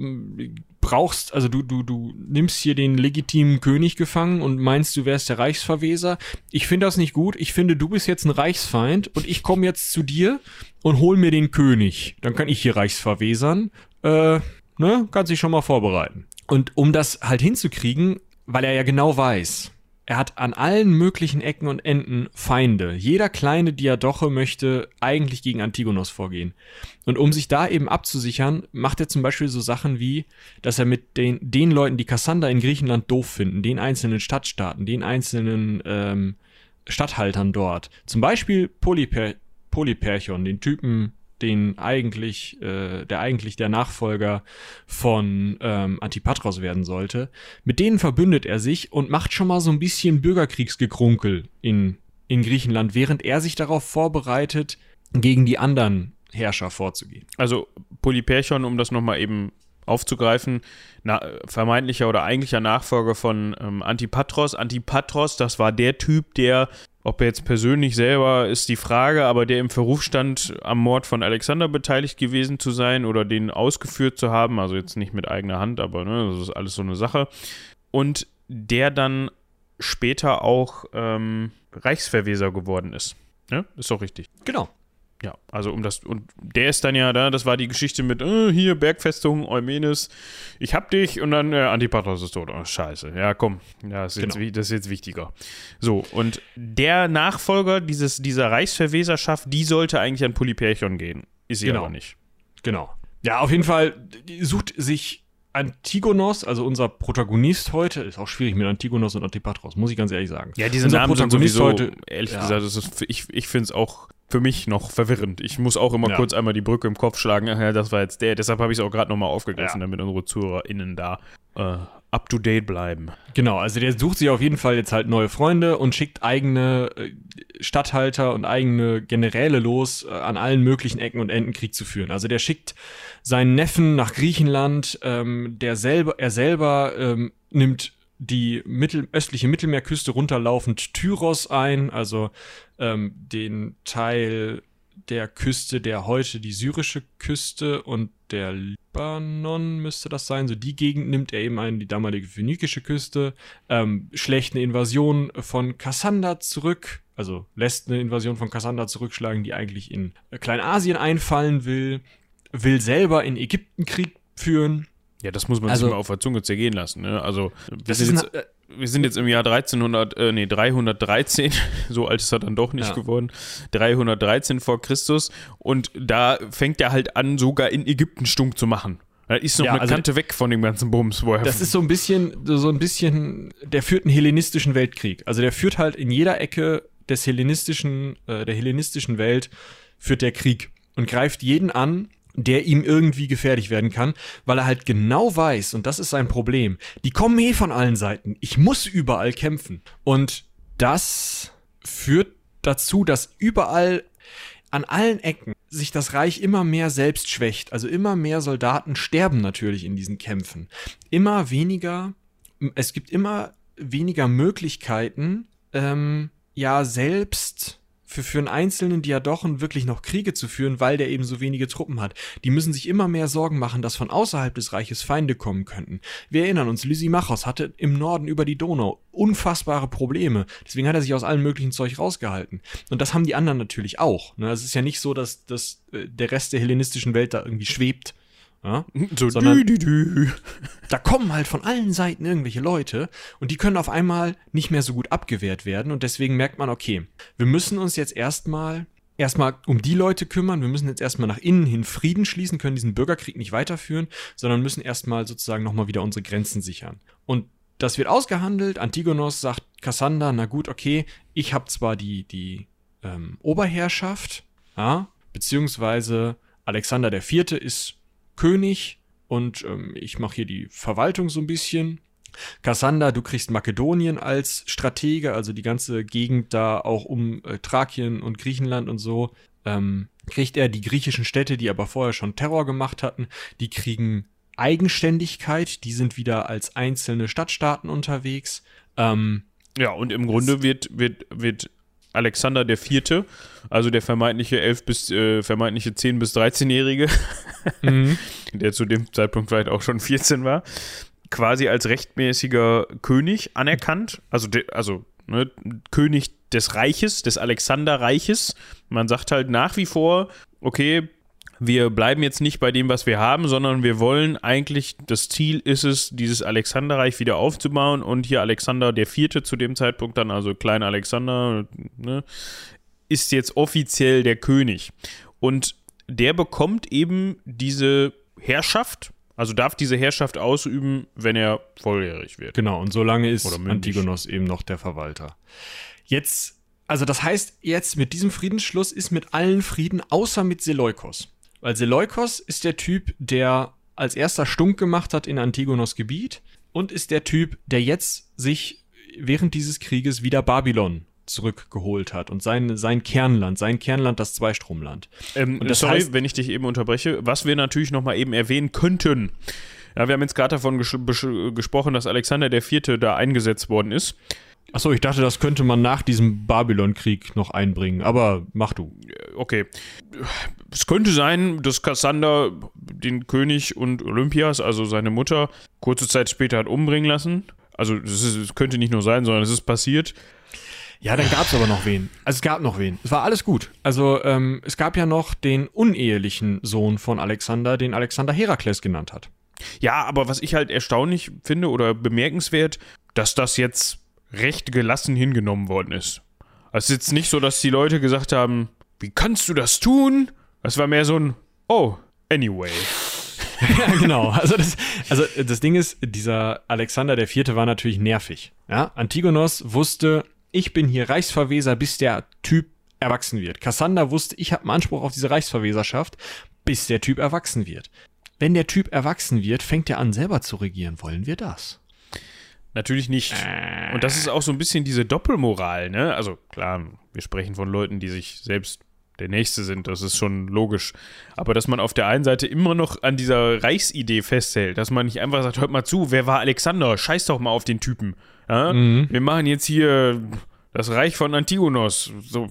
brauchst, also du, du, du nimmst hier den legitimen König gefangen und meinst, du wärst der Reichsverweser. Ich finde das nicht gut. Ich finde, du bist jetzt ein Reichsfeind und ich komme jetzt zu dir und hol mir den König. Dann kann ich hier Reichsverwesern. Äh, ne? Kannst dich schon mal vorbereiten. Und um das halt hinzukriegen, weil er ja genau weiß, er hat an allen möglichen Ecken und Enden Feinde. Jeder kleine Diadoche möchte eigentlich gegen Antigonos vorgehen. Und um sich da eben abzusichern, macht er zum Beispiel so Sachen wie, dass er mit den, den Leuten, die Kassander in Griechenland doof finden, den einzelnen Stadtstaaten, den einzelnen ähm, Stadthaltern dort, zum Beispiel Polyper Polyperchon, den Typen, den eigentlich, äh, der eigentlich der Nachfolger von ähm, Antipatros werden sollte, mit denen verbündet er sich und macht schon mal so ein bisschen Bürgerkriegsgekrunkel in, in Griechenland, während er sich darauf vorbereitet, gegen die anderen Herrscher vorzugehen. Also Polyperchon, um das nochmal eben aufzugreifen, na, vermeintlicher oder eigentlicher Nachfolger von ähm, Antipatros. Antipatros, das war der Typ, der ob er jetzt persönlich selber ist die Frage, aber der im Verruf stand, am Mord von Alexander beteiligt gewesen zu sein oder den ausgeführt zu haben, also jetzt nicht mit eigener Hand, aber ne, das ist alles so eine Sache. Und der dann später auch ähm, Reichsverweser geworden ist. Ne? Ist doch richtig. Genau. Ja, also um das, und der ist dann ja da, das war die Geschichte mit, äh, hier, Bergfestung, Eumenes, ich hab dich und dann äh, Antipatros ist tot. Oh, scheiße. Ja, komm, ja, das, ist genau. jetzt, das ist jetzt wichtiger. So, und der Nachfolger dieses, dieser Reichsverweserschaft, die sollte eigentlich an Polyperchon gehen. Ist sie genau. aber nicht. Genau. Ja, auf jeden Fall sucht sich Antigonos, also unser Protagonist heute, ist auch schwierig mit Antigonos und Antipatros, muss ich ganz ehrlich sagen. Ja, diese unser Namen Protagonist sind sowieso, heute, ehrlich ja. gesagt, ist, ich, ich finde es auch für mich noch verwirrend. Ich muss auch immer ja. kurz einmal die Brücke im Kopf schlagen. Ja, das war jetzt der. Deshalb habe ich es auch gerade nochmal aufgegriffen, ja. damit unsere ZuhörerInnen da äh, up to date bleiben. Genau, also der sucht sich auf jeden Fall jetzt halt neue Freunde und schickt eigene äh, Statthalter und eigene Generäle los, äh, an allen möglichen Ecken und Enden Krieg zu führen. Also der schickt seinen Neffen nach Griechenland, ähm, der selber, er selber ähm, nimmt die mittel, östliche Mittelmeerküste runterlaufend Tyros ein, also ähm, den Teil der Küste, der heute die syrische Küste und der Libanon müsste das sein. So die Gegend nimmt er eben ein, die damalige phönikische Küste, ähm, schlägt eine Invasion von Kassander zurück, also lässt eine Invasion von Kassander zurückschlagen, die eigentlich in Kleinasien einfallen will, will selber in Ägypten Krieg führen. Ja, das muss man Also- sich mal auf der Zunge zergehen lassen. Ne? Also Das ist jetzt, ein, wir sind jetzt im Jahr 1300, äh, nee, 313, so alt ist er dann doch nicht Ja. geworden, 313 vor Christus und da fängt er halt an, sogar in Ägypten stunk zu machen. Da ist noch Ja, eine also- Kante weg von dem ganzen Bums. Wo er Das ist so ein bisschen, so ein bisschen, der führt einen hellenistischen Weltkrieg. Also der führt halt in jeder Ecke des hellenistischen, äh, der hellenistischen Welt führt der Krieg und greift jeden an, der ihm irgendwie gefährlich werden kann, weil er halt genau weiß, und das ist sein Problem, die kommen eh von allen Seiten. Ich muss überall kämpfen. Und das führt dazu, dass überall an allen Ecken sich das Reich immer mehr selbst schwächt. Also immer mehr Soldaten sterben natürlich in diesen Kämpfen. Immer weniger, es gibt immer weniger Möglichkeiten, ähm, ja, selbst für, für einen Einzelnen Diadochen wirklich noch Kriege zu führen, weil der eben so wenige Truppen hat. Die müssen sich immer mehr Sorgen machen, dass von außerhalb des Reiches Feinde kommen könnten. Wir erinnern uns, Lysimachos hatte im Norden über die Donau unfassbare Probleme. Deswegen hat er sich aus allem möglichen Zeug rausgehalten. Und das haben die anderen natürlich auch. Ne? Es ist ja nicht so, dass, dass äh, der Rest der hellenistischen Welt da irgendwie schwebt. Ja? so sondern- dü, dü, dü. da kommen halt von allen Seiten irgendwelche Leute und die können auf einmal nicht mehr so gut abgewehrt werden und deswegen merkt man, okay, wir müssen uns jetzt erstmal erstmal um die Leute kümmern, wir müssen jetzt erstmal nach innen hin Frieden schließen, können diesen Bürgerkrieg nicht weiterführen, sondern müssen erstmal sozusagen nochmal wieder unsere Grenzen sichern. Und das wird ausgehandelt, Antigonos sagt Kassander, na gut, okay, ich habe zwar die, die ähm, Oberherrschaft, ja, beziehungsweise Alexander der Vierte ist König und ähm, ich mache hier die Verwaltung so ein bisschen. Kassander, du kriegst Makedonien als Stratege, also die ganze Gegend da auch um äh, Thrakien und Griechenland und so. Ähm, kriegt er die griechischen Städte, die aber vorher schon Terror gemacht hatten, die kriegen Eigenständigkeit, die sind wieder als einzelne Stadtstaaten unterwegs. Ähm, Ja, und im Grunde wird, wird, wird Alexander der Vierte, also der vermeintliche 11 bis, äh, vermeintliche 10 bis 13-Jährige, der zu dem Zeitpunkt vielleicht auch schon 14 war, quasi als rechtmäßiger König anerkannt, also, de, also ne, König des Reiches, des Alexanderreiches. Man sagt halt nach wie vor, okay, wir bleiben jetzt nicht bei dem, was wir haben, sondern wir wollen eigentlich, das Ziel ist es, dieses Alexanderreich wieder aufzubauen und hier Alexander der Vierte zu dem Zeitpunkt dann, also kleiner Alexander, ne, ist jetzt offiziell der König. Und der bekommt eben diese Herrschaft, also darf diese Herrschaft ausüben, wenn er volljährig wird. Genau, und solange ist. Antigonos eben noch der Verwalter. Jetzt, also das heißt, jetzt mit diesem Friedensschluss ist mit allen Frieden, außer mit Seleukos. Weil Seleukos ist der Typ, der als erster Stunk gemacht hat in Antigonos Gebiet und ist der Typ, der jetzt sich während dieses Krieges wieder Babylon zurückgeholt hat und sein, sein Kernland, sein Kernland, das Zweistromland. Ähm, Und das sorry, heißt- wenn ich dich eben unterbreche. Was wir natürlich noch mal eben erwähnen könnten. Ja, wir haben jetzt gerade davon ges gesprochen, dass Alexander der Vierte da eingesetzt worden ist. Achso, ich dachte, das könnte man nach diesem Babylon-Krieg noch einbringen, aber mach du. Okay. Es könnte sein, dass Kassander den König und Olympias, also seine Mutter, kurze Zeit später hat umbringen lassen. Also es, könnte nicht nur sein, sondern es ist passiert. Ja, dann gab es aber noch wen. Also es gab noch wen. Es war alles gut. Also ähm, es gab ja noch den unehelichen Sohn von Alexander, den Alexander Herakles genannt hat. Ja, aber was ich halt erstaunlich finde oder bemerkenswert, dass das jetzt recht gelassen hingenommen worden ist. Es ist jetzt nicht so, dass die Leute gesagt haben, wie kannst du das tun? Das war mehr so ein, oh, anyway. ja, genau. Also das, also das Ding ist, dieser Alexander der Vierte war natürlich nervig. Ja? Antigonos wusste, ich bin hier Reichsverweser, bis der Typ erwachsen wird. Kassander wusste, ich habe einen Anspruch auf diese Reichsverweserschaft, bis der Typ erwachsen wird. Wenn der Typ erwachsen wird, fängt er an, selber zu regieren. Wollen wir das? natürlich nicht. Und das ist auch so ein bisschen diese Doppelmoral, ne? Also klar, wir sprechen von Leuten, die sich selbst der Nächste sind, das ist schon logisch. Aber dass man auf der einen Seite immer noch an dieser Reichsidee festhält, dass man nicht einfach sagt, hört mal zu, wer war Alexander? Scheiß doch mal auf den Typen. Ja? Mhm. Wir machen jetzt hier das Reich von Antigonos. So,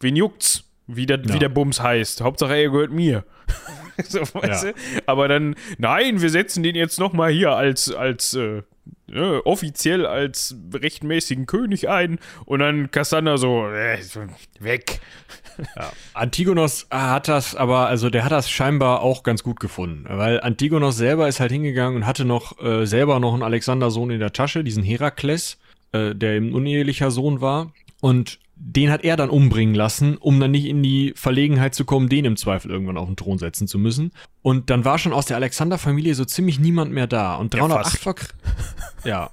wen juckt's? Wie der, ja. wie der Bums heißt. Hauptsache, er gehört mir. so, weißt ja. du? Aber dann, nein, wir setzen den jetzt nochmal hier als, als äh, äh, offiziell als rechtmäßigen König ein und dann Cassandra so, äh, weg. Ja. Antigonos hat das aber, also der hat das scheinbar auch ganz gut gefunden, weil Antigonos selber ist halt hingegangen und hatte noch äh, selber noch einen Alexander-Sohn in der Tasche, diesen Herakles, äh, der ein unehelicher Sohn war. Und den hat er dann umbringen lassen, um dann nicht in die Verlegenheit zu kommen, den im Zweifel irgendwann auf den Thron setzen zu müssen. Und dann war schon aus der Alexander-Familie so ziemlich niemand mehr da. Und 308 ja, vor, ja,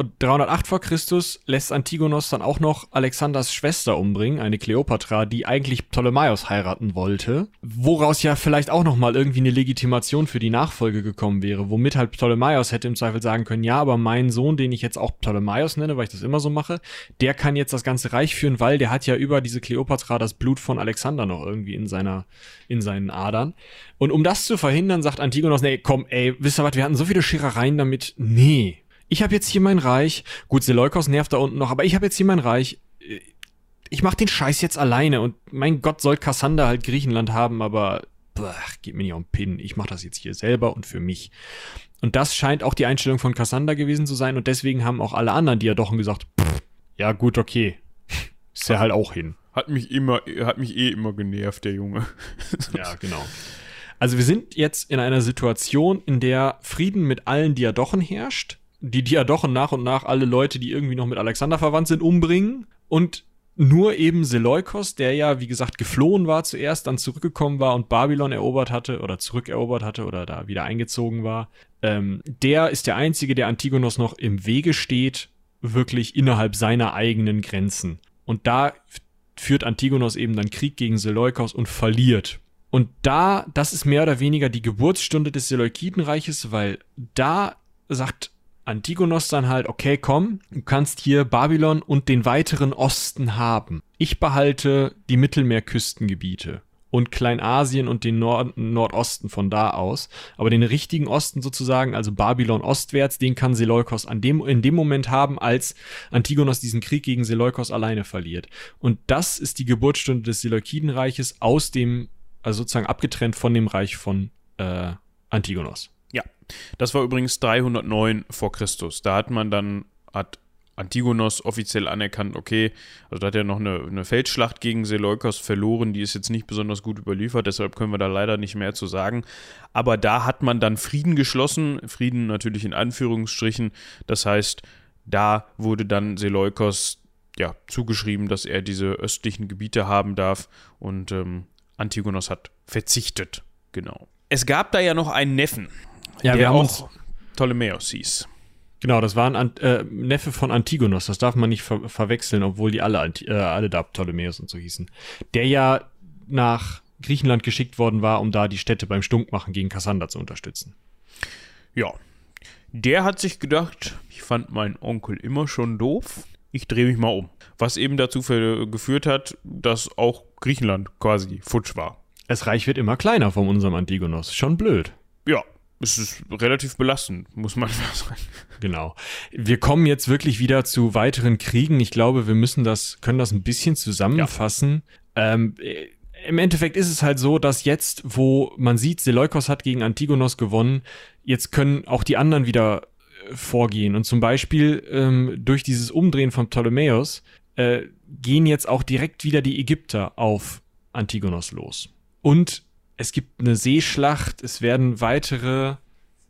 und 308 vor Christus lässt Antigonos dann auch noch Alexanders Schwester umbringen, eine Kleopatra, die eigentlich Ptolemaios heiraten wollte, woraus ja vielleicht auch noch mal irgendwie eine Legitimation für die Nachfolge gekommen wäre, womit halt Ptolemaios hätte im Zweifel sagen können, ja, aber mein Sohn, den ich jetzt auch Ptolemaios nenne, weil ich das immer so mache, der kann jetzt das ganze Reich führen, weil der hat ja über diese Kleopatra das Blut von Alexander noch irgendwie in seiner in seinen Adern. Und um das zu verhindern, sagt Antigonos, nee, komm, ey, wisst ihr was, wir hatten so viele Scherereien damit, nee, ich habe jetzt hier mein Reich. Gut, Seleukos nervt da unten noch, aber ich habe jetzt hier mein Reich. Ich mach den Scheiß jetzt alleine und mein Gott soll Kassander halt Griechenland haben, aber boah, geht mir nicht um Pin. Ich mach das jetzt hier selber und für mich. Und das scheint auch die Einstellung von Kassander gewesen zu sein und deswegen haben auch alle anderen Diadochen gesagt, pff, ja gut, okay. Ist ja halt auch hin. Hat mich immer, hat mich eh immer genervt, der Junge. ja, genau. Also wir sind jetzt in einer Situation, in der Frieden mit allen Diadochen herrscht die Diadochen nach und nach alle Leute, die irgendwie noch mit Alexander verwandt sind, umbringen. Und nur eben Seleukos, der ja, wie gesagt, geflohen war zuerst, dann zurückgekommen war und Babylon erobert hatte oder zurückerobert hatte oder da wieder eingezogen war, ähm, der ist der Einzige, der Antigonos noch im Wege steht, wirklich innerhalb seiner eigenen Grenzen. Und da führt Antigonos eben dann Krieg gegen Seleukos und verliert. Und da, das ist mehr oder weniger die Geburtsstunde des Seleukidenreiches, weil da sagt Antigonos dann halt, okay, komm, du kannst hier Babylon und den weiteren Osten haben. Ich behalte die Mittelmeerküstengebiete und Kleinasien und den Nord Nordosten von da aus. Aber den richtigen Osten sozusagen, also Babylon ostwärts, den kann Seleukos an dem, in dem Moment haben, als Antigonos diesen Krieg gegen Seleukos alleine verliert. Und das ist die Geburtsstunde des Seleukidenreiches aus dem, also sozusagen abgetrennt von dem Reich von äh, Antigonos. Das war übrigens 309 vor Christus. Da hat man dann, hat Antigonos offiziell anerkannt, okay, also da hat er noch eine, eine Feldschlacht gegen Seleukos verloren, die ist jetzt nicht besonders gut überliefert, deshalb können wir da leider nicht mehr zu sagen. Aber da hat man dann Frieden geschlossen, Frieden natürlich in Anführungsstrichen, das heißt, da wurde dann Seleukos ja, zugeschrieben, dass er diese östlichen Gebiete haben darf und ähm, Antigonos hat verzichtet, genau. Es gab da ja noch einen Neffen, ja, wir haben uns Ptolemäus hieß. Genau, das war ein äh, Neffe von Antigonos, das darf man nicht ver verwechseln, obwohl die alle, äh, alle da Ptolemäus und so hießen. Der ja nach Griechenland geschickt worden war, um da die Städte beim Stunkmachen gegen Kassander zu unterstützen. Ja. Der hat sich gedacht, ich fand meinen Onkel immer schon doof, ich drehe mich mal um. Was eben dazu geführt hat, dass auch Griechenland quasi futsch war. Das Reich wird immer kleiner von unserem Antigonos. Schon blöd. Ja, es ist relativ belastend, muss man sagen. Genau. Wir kommen jetzt wirklich wieder zu weiteren Kriegen. Ich glaube, wir müssen das, können das ein bisschen zusammenfassen. Ja. Ähm, Im Endeffekt ist es halt so, dass jetzt, wo man sieht, Seleukos hat gegen Antigonos gewonnen, jetzt können auch die anderen wieder äh, vorgehen. Und zum Beispiel ähm, durch dieses Umdrehen von Ptolemäus äh, gehen jetzt auch direkt wieder die Ägypter auf Antigonos los. Und es gibt eine Seeschlacht, es werden weitere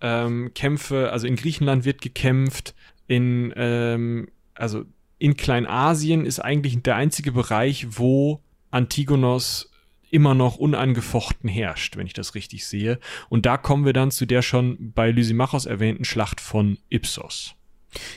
ähm, Kämpfe, also in Griechenland wird gekämpft, in, ähm, also in Kleinasien ist eigentlich der einzige Bereich, wo Antigonos immer noch unangefochten herrscht, wenn ich das richtig sehe. Und da kommen wir dann zu der schon bei Lysimachos erwähnten Schlacht von Ipsos.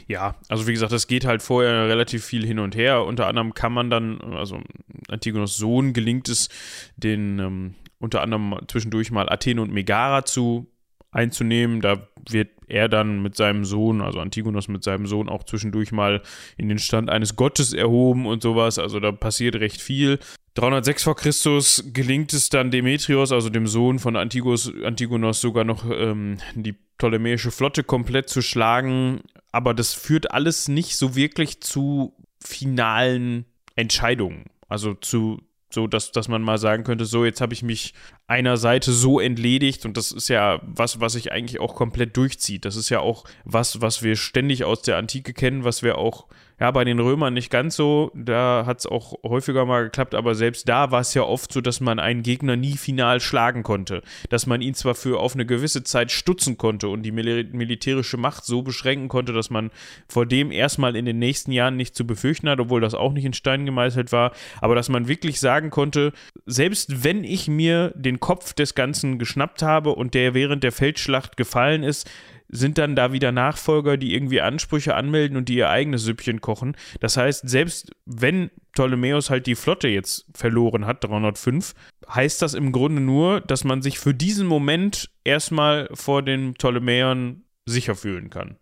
Ja, also wie gesagt, das geht halt vorher relativ viel hin und her. Unter anderem kann man dann, also Antigonos Sohn gelingt es, den ähm, unter anderem zwischendurch mal Athen und Megara zu einzunehmen. Da wird er dann mit seinem Sohn, also Antigonos mit seinem Sohn auch zwischendurch mal in den Stand eines Gottes erhoben und sowas. Also da passiert recht viel. 306 vor Christus gelingt es dann Demetrios, also dem Sohn von Antigos, Antigonos, sogar noch ähm, die ptolemäische Flotte komplett zu schlagen. Aber das führt alles nicht so wirklich zu finalen Entscheidungen. Also zu so, dass, dass man mal sagen könnte, so, jetzt habe ich mich einer Seite so entledigt und das ist ja was, was sich eigentlich auch komplett durchzieht. Das ist ja auch was, was wir ständig aus der Antike kennen, was wir auch ja, bei den Römern nicht ganz so. Da hat es auch häufiger mal geklappt, aber selbst da war es ja oft so, dass man einen Gegner nie final schlagen konnte. Dass man ihn zwar für auf eine gewisse Zeit stutzen konnte und die mil militärische Macht so beschränken konnte, dass man vor dem erstmal in den nächsten Jahren nicht zu befürchten hat, obwohl das auch nicht in Stein gemeißelt war, aber dass man wirklich sagen konnte, selbst wenn ich mir den Kopf des Ganzen geschnappt habe und der während der Feldschlacht gefallen ist, sind dann da wieder Nachfolger, die irgendwie Ansprüche anmelden und die ihr eigenes Süppchen kochen. Das heißt, selbst wenn Ptolemäus halt die Flotte jetzt verloren hat, 305, heißt das im Grunde nur, dass man sich für diesen Moment erstmal vor den Ptolemäern sicher fühlen kann.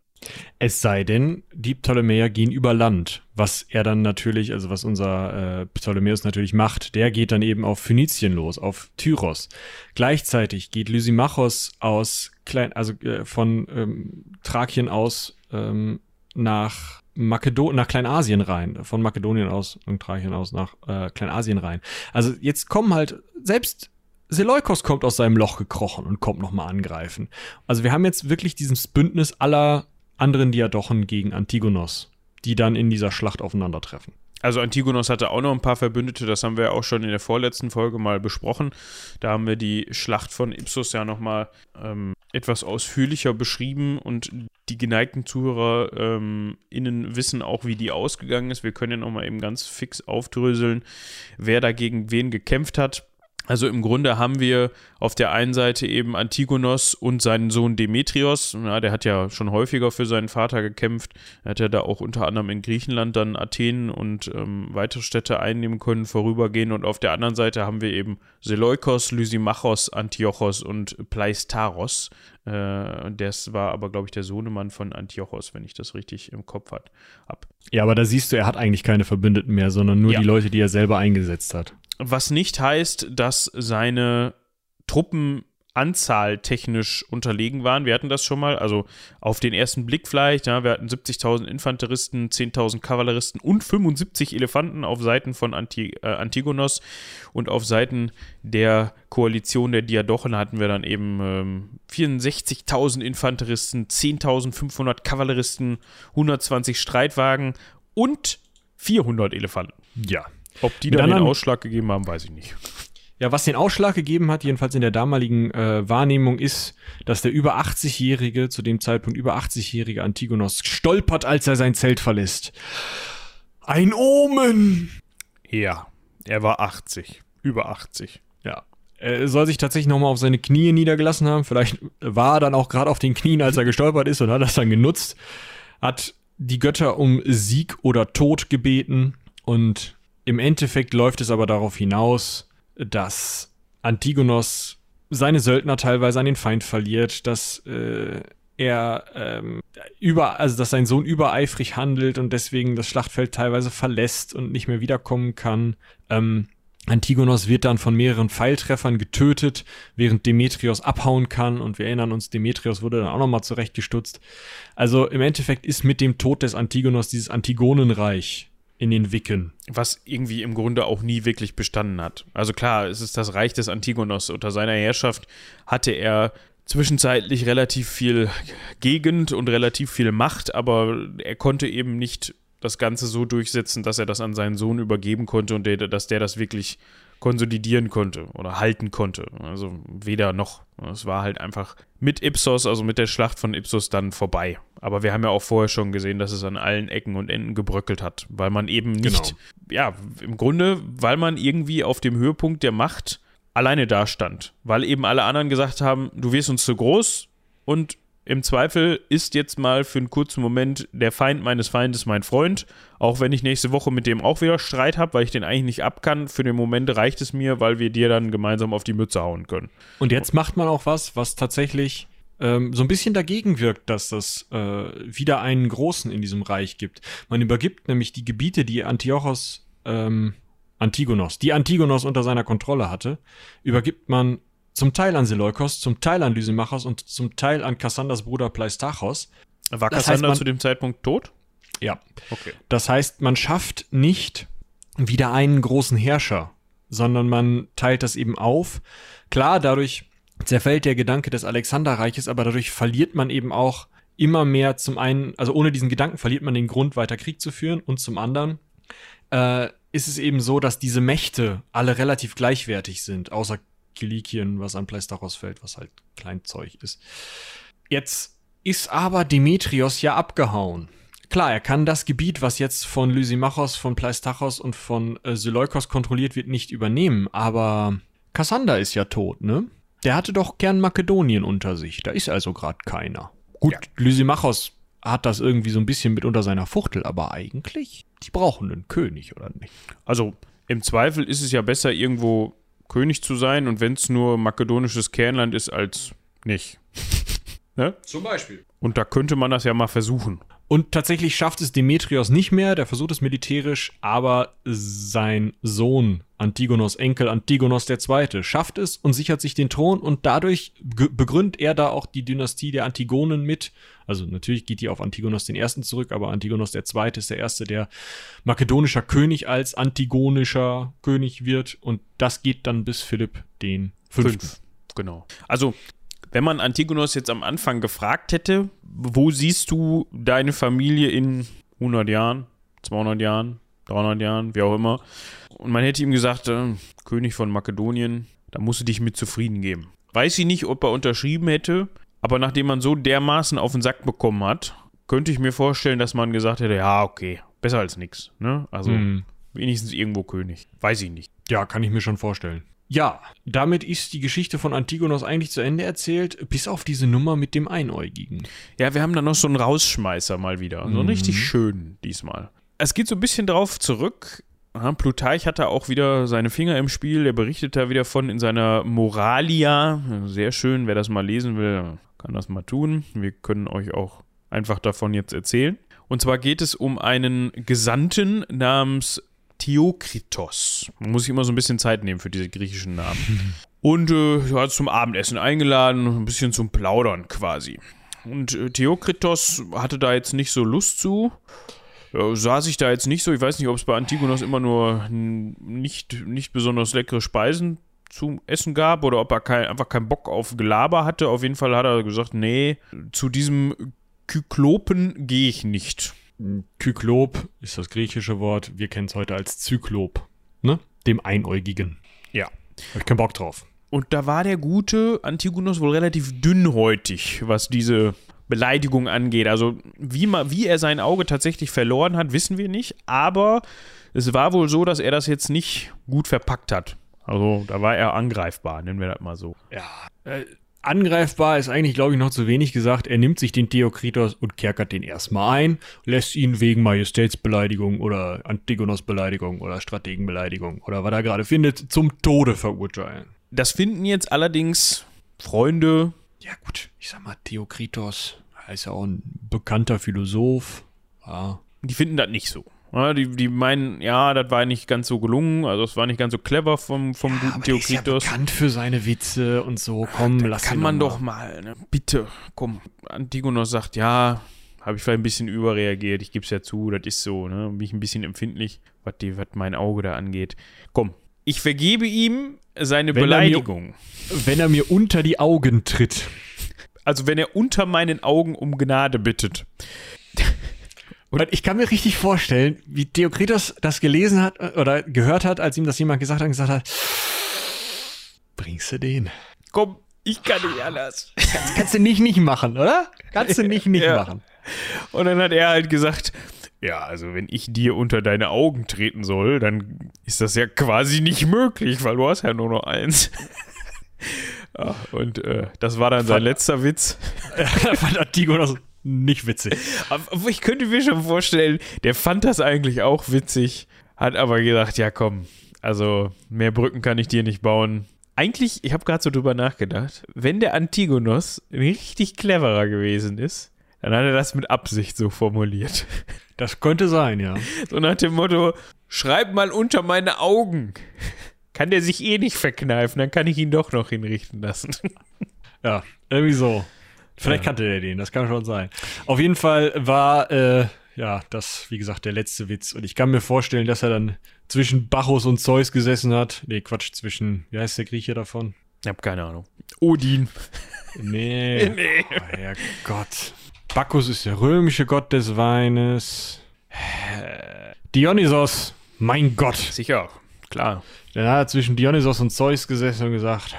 Es sei denn, die Ptolemäer gehen über Land, was er dann natürlich, also was unser äh, Ptolemäus natürlich macht, der geht dann eben auf Phönizien los, auf Tyros. Gleichzeitig geht Lysimachos aus Klein, also äh, von ähm, Thrakien aus ähm, nach Makedonien, nach Kleinasien rein, von Makedonien aus und Thrakien aus nach äh, Kleinasien rein. Also jetzt kommen halt selbst Seleukos kommt aus seinem Loch gekrochen und kommt nochmal angreifen. Also wir haben jetzt wirklich dieses Bündnis aller anderen Diadochen gegen Antigonos, die dann in dieser Schlacht aufeinandertreffen. Also Antigonos hatte auch noch ein paar Verbündete, das haben wir auch schon in der vorletzten Folge mal besprochen. Da haben wir die Schlacht von Ipsos ja nochmal ähm, etwas ausführlicher beschrieben und die geneigten Zuhörer ähm, wissen auch, wie die ausgegangen ist. Wir können ja nochmal eben ganz fix aufdröseln, wer dagegen wen gekämpft hat. Also im Grunde haben wir auf der einen Seite eben Antigonos und seinen Sohn Demetrios. Ja, der hat ja schon häufiger für seinen Vater gekämpft. Er hat ja da auch unter anderem in Griechenland dann Athen und ähm, weitere Städte einnehmen können, vorübergehen. Und auf der anderen Seite haben wir eben Seleukos, Lysimachos, Antiochos und Pleistaros. Äh, das war aber, glaube ich, der Sohnemann von Antiochos, wenn ich das richtig im Kopf habe. Ja, aber da siehst du, er hat eigentlich keine Verbündeten mehr, sondern nur ja. die Leute, die er selber eingesetzt hat. Was nicht heißt, dass seine Truppen Anzahl technisch unterlegen waren. Wir hatten das schon mal, also auf den ersten Blick vielleicht, ja, wir hatten 70.000 Infanteristen, 10.000 Kavalleristen und 75 Elefanten auf Seiten von Anti, äh, Antigonos und auf Seiten der Koalition der Diadochen hatten wir dann eben ähm, 64.000 Infanteristen, 10.500 Kavalleristen, 120 Streitwagen und 400 Elefanten. Ja, ob die dann den Ausschlag gegeben haben, weiß ich nicht. Ja, was den Ausschlag gegeben hat, jedenfalls in der damaligen äh, Wahrnehmung, ist, dass der über 80-jährige, zu dem Zeitpunkt über 80-jährige Antigonos stolpert, als er sein Zelt verlässt. Ein Omen! Ja, er war 80. Über 80. Ja. Er soll sich tatsächlich nochmal auf seine Knie niedergelassen haben. Vielleicht war er dann auch gerade auf den Knien, als er gestolpert ist und hat das dann genutzt. Hat die Götter um Sieg oder Tod gebeten und im Endeffekt läuft es aber darauf hinaus, dass Antigonos seine Söldner teilweise an den Feind verliert, dass äh, er ähm, über, also dass sein Sohn übereifrig handelt und deswegen das Schlachtfeld teilweise verlässt und nicht mehr wiederkommen kann. Ähm, Antigonos wird dann von mehreren Pfeiltreffern getötet, während Demetrios abhauen kann. Und wir erinnern uns, Demetrios wurde dann auch nochmal zurechtgestutzt. Also im Endeffekt ist mit dem Tod des Antigonos dieses Antigonenreich in den Wicken. Was irgendwie im Grunde auch nie wirklich bestanden hat. Also klar, es ist das Reich des Antigonos. Unter seiner Herrschaft hatte er zwischenzeitlich relativ viel Gegend und relativ viel Macht, aber er konnte eben nicht das Ganze so durchsetzen, dass er das an seinen Sohn übergeben konnte und der, dass der das wirklich konsolidieren konnte oder halten konnte. Also weder noch. Es war halt einfach mit Ipsos, also mit der Schlacht von Ipsos dann vorbei. Aber wir haben ja auch vorher schon gesehen, dass es an allen Ecken und Enden gebröckelt hat, weil man eben nicht, genau. ja, im Grunde, weil man irgendwie auf dem Höhepunkt der Macht alleine dastand, weil eben alle anderen gesagt haben, du wirst uns zu groß und im Zweifel ist jetzt mal für einen kurzen Moment der Feind meines Feindes mein Freund, auch wenn ich nächste Woche mit dem auch wieder Streit habe, weil ich den eigentlich nicht ab kann. Für den Moment reicht es mir, weil wir dir dann gemeinsam auf die Mütze hauen können. Und jetzt macht man auch was, was tatsächlich ähm, so ein bisschen dagegen wirkt, dass das äh, wieder einen Großen in diesem Reich gibt. Man übergibt nämlich die Gebiete, die Antiochos, ähm, Antigonos, die Antigonos unter seiner Kontrolle hatte, übergibt man zum Teil an Seleukos, zum Teil an Lysimachos und zum Teil an Kassanders Bruder Pleistachos. War Das Kassander man- zu dem Zeitpunkt tot? Ja. Okay. Das heißt, man schafft nicht wieder einen großen Herrscher, sondern man teilt das eben auf. Klar, dadurch zerfällt der Gedanke des Alexanderreiches, aber dadurch verliert man eben auch immer mehr zum einen, also ohne diesen Gedanken verliert man den Grund, weiter Krieg zu führen und zum anderen äh, ist es eben so, dass diese Mächte alle relativ gleichwertig sind, außer Kilikien, was an Pleistachos fällt, was halt Kleinzeug ist. Jetzt ist aber Demetrios ja abgehauen. Klar, er kann das Gebiet, was jetzt von Lysimachos, von Pleistachos und von äh, Seleukos kontrolliert wird, nicht übernehmen, aber Kassander ist ja tot, ne? Der hatte doch gern Makedonien unter sich, da ist also gerade keiner. Gut, Ja. Lysimachos hat das irgendwie so ein bisschen mit unter seiner Fuchtel, aber eigentlich, die brauchen einen König, oder nicht? Also im Zweifel ist es ja besser, irgendwo König zu sein und wenn es nur makedonisches Kernland ist, als nicht. ne? Zum Beispiel. Und da könnte man das ja mal versuchen. Und tatsächlich schafft es Demetrios nicht mehr, der versucht es militärisch, aber sein Sohn, Antigonos Enkel Antigonos II., schafft es und sichert sich den Thron und dadurch begründet er da auch die Dynastie der Antigonen mit. Also natürlich geht die auf Antigonos I. zurück, aber Antigonos II. ist der erste, der makedonischer König als antigonischer König wird und das geht dann bis Philipp den Fünften. Fünf. Genau. Also, wenn man Antigonos jetzt am Anfang gefragt hätte, wo siehst du deine Familie in 100 Jahren, 200 Jahren, 300 Jahren, wie auch immer, und man hätte ihm gesagt, äh, König von Makedonien, da musst du dich mit zufrieden geben. Weiß ich nicht, ob er unterschrieben hätte, aber nachdem man so dermaßen auf den Sack bekommen hat, könnte ich mir vorstellen, dass man gesagt hätte, ja, okay, besser als nix. Ne? Also Hm. wenigstens irgendwo König. Weiß ich nicht. Ja, kann ich mir schon vorstellen. Ja, damit ist die Geschichte von Antigonos eigentlich zu Ende erzählt, bis auf diese Nummer mit dem Einäugigen. Ja, wir haben da noch so einen Rausschmeißer mal wieder. So einen richtig schön diesmal. Es geht so ein bisschen drauf zurück. Plutarch hatte auch wieder seine Finger im Spiel. Er berichtet da wieder von in seiner Moralia. Sehr schön. Wer das mal lesen will, kann das mal tun. Wir können euch auch einfach davon jetzt erzählen. Und zwar geht es um einen Gesandten namens Theokritos. Man muss sich immer so ein bisschen Zeit nehmen für diese griechischen Namen. Und äh, er hat zum Abendessen eingeladen, ein bisschen zum Plaudern quasi. Und äh, Theokritos hatte da jetzt nicht so Lust zu. Ja, sah sich da jetzt nicht so. Ich weiß nicht, ob es bei Antigonos immer nur nicht, nicht besonders leckere Speisen zum Essen gab oder ob er kein, einfach keinen Bock auf Gelaber hatte. Auf jeden Fall hat er gesagt, nee, zu diesem Kyklopen gehe ich nicht. Kyklop ist das griechische Wort, wir kennen es heute als Zyklop, ne? Dem Einäugigen. Ja. Hab ich keinen Bock drauf. Und da war der gute Antigonos wohl relativ dünnhäutig, was diese Beleidigung angeht. Also wie, ma, wie er sein Auge tatsächlich verloren hat, wissen wir nicht. Aber es war wohl so, dass er das jetzt nicht gut verpackt hat. Also da war er angreifbar, nennen wir das mal so. Ja. Äh, angreifbar ist eigentlich, glaube ich, noch zu wenig gesagt. Er nimmt sich den Theokritos und kerkert den erstmal ein, lässt ihn wegen Majestätsbeleidigung oder Antigonos-Beleidigung oder Strategenbeleidigung oder was er gerade findet, zum Tode verurteilen. Das finden jetzt allerdings Freunde, Ja, gut, ich sag mal, Theokritos, er ist ja auch ein bekannter Philosoph. Ja. die finden das nicht so. Ja, die, die meinen, ja, das war nicht ganz so gelungen, also es war nicht ganz so clever vom, vom guten aber der ist ja Theokritos. bekannt für seine Witze und so. Komm, lass Kann man mal. doch mal, ne? Bitte, komm. Antigonos sagt, ja, habe ich vielleicht ein bisschen überreagiert, ich gebe es ja zu, das ist so, ne? Bin ich ein bisschen empfindlich, was, die, was mein Auge da angeht. Komm, ich vergebe ihm seine Wenn er mir- Beleidigung. Wenn er mir unter die Augen tritt. Also wenn er unter meinen Augen um Gnade bittet. Und ich kann mir richtig vorstellen, wie Theokritos das gelesen hat äh, oder gehört hat, als ihm das jemand gesagt hat und gesagt hat, bringst du den? Komm, ich kann nicht anders. Das kannst du nicht nicht machen, oder? Kannst du nicht nicht Ja. machen. Und dann hat er halt gesagt, ja, also wenn ich dir unter deine Augen treten soll, dann ist das ja quasi nicht möglich, weil du hast ja nur noch eins. ja, und äh, das war dann sein letzter Witz. Fand Antigonos nicht witzig. Aber ich könnte mir schon vorstellen, der fand das eigentlich auch witzig, hat aber gedacht, ja komm, also mehr Brücken kann ich dir nicht bauen. eigentlich, ich habe gerade so drüber nachgedacht, wenn der Antigonos richtig cleverer gewesen ist, dann hat er das mit Absicht so formuliert. Das könnte sein, ja. So nach dem Motto, schreib mal unter meine Augen. Kann der sich eh nicht verkneifen, dann kann ich ihn doch noch hinrichten lassen. Ja, irgendwie so. Vielleicht kannte der den, das kann schon sein. Auf jeden Fall war, äh, ja, das, wie gesagt, der letzte Witz. Und ich kann mir vorstellen, dass er dann zwischen Bacchus und Zeus gesessen hat. Nee, Quatsch, zwischen, wie heißt der Grieche davon? Ich hab keine Ahnung. Odin. Nee. Nee. Oh, Herrgott. Bacchus ist der römische Gott des Weines. Dionysos, mein Gott. Sicher, klar. Dann hat er zwischen Dionysos und Zeus gesessen und gesagt,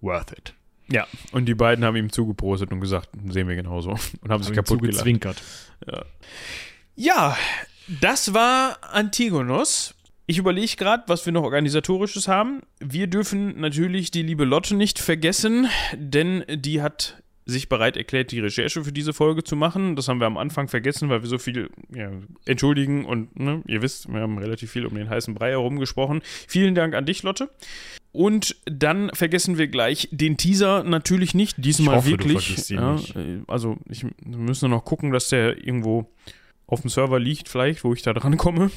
worth it. Ja, und die beiden haben ihm zugeprostet und gesagt, sehen wir genauso. Und haben sich kaputt gelacht. zugezwinkert. Ja, das war Antigonos. Ich überlege gerade, was wir noch organisatorisches haben. Wir dürfen natürlich die liebe Lotte nicht vergessen, denn die hat sich bereit erklärt, die Recherche für diese Folge zu machen. Das haben wir am Anfang vergessen, weil wir so viel ja, entschuldigen und ne, ihr wisst, wir haben relativ viel um den heißen Brei herum gesprochen. Vielen Dank an dich, Lotte. Und dann vergessen wir gleich den Teaser natürlich nicht. Diesmal hoffe, wirklich. ja, äh, Also, ich, wir müssen noch gucken, dass der irgendwo auf dem Server liegt, vielleicht, wo ich da dran komme.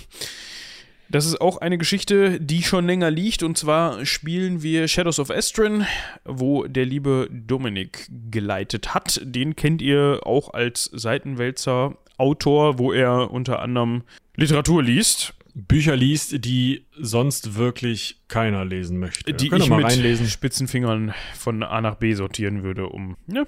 Das ist auch eine Geschichte, die schon länger liegt. Und zwar spielen wir Shadows of Estrin, wo der liebe Dominik geleitet hat. Den kennt ihr auch als Seitenwälzer Autor, wo er unter anderem Literatur liest. Bücher liest, die sonst wirklich keiner lesen möchte. die Könnt ich mal mit reinlesen. Spitzenfingern von A nach B sortieren würde, um. Ja,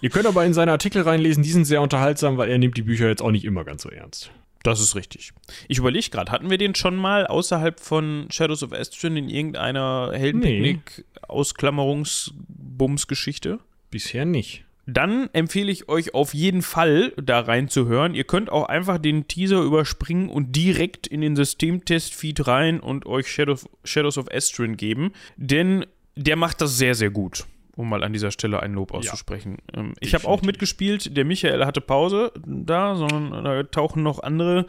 Ihr könnt aber in seine Artikel reinlesen, die sind sehr unterhaltsam, weil er nimmt die Bücher jetzt auch nicht immer ganz so ernst. Das ist richtig. Ich überlege gerade, hatten wir den schon mal außerhalb von Shadows of Estrin in irgendeiner Heldenpicknick-Ausklammerungsbums-Geschichte? Bisher nicht. Dann empfehle ich euch auf jeden Fall da reinzuhören. Ihr könnt auch einfach den Teaser überspringen und direkt in den Systemtest-Feed rein und euch Shadows, Shadows of Estrin geben, denn der macht das sehr, sehr gut. Um mal an dieser Stelle ein Lob auszusprechen. Ähm, ich habe auch mitgespielt. Der Michael hatte Pause da, sondern da tauchen noch andere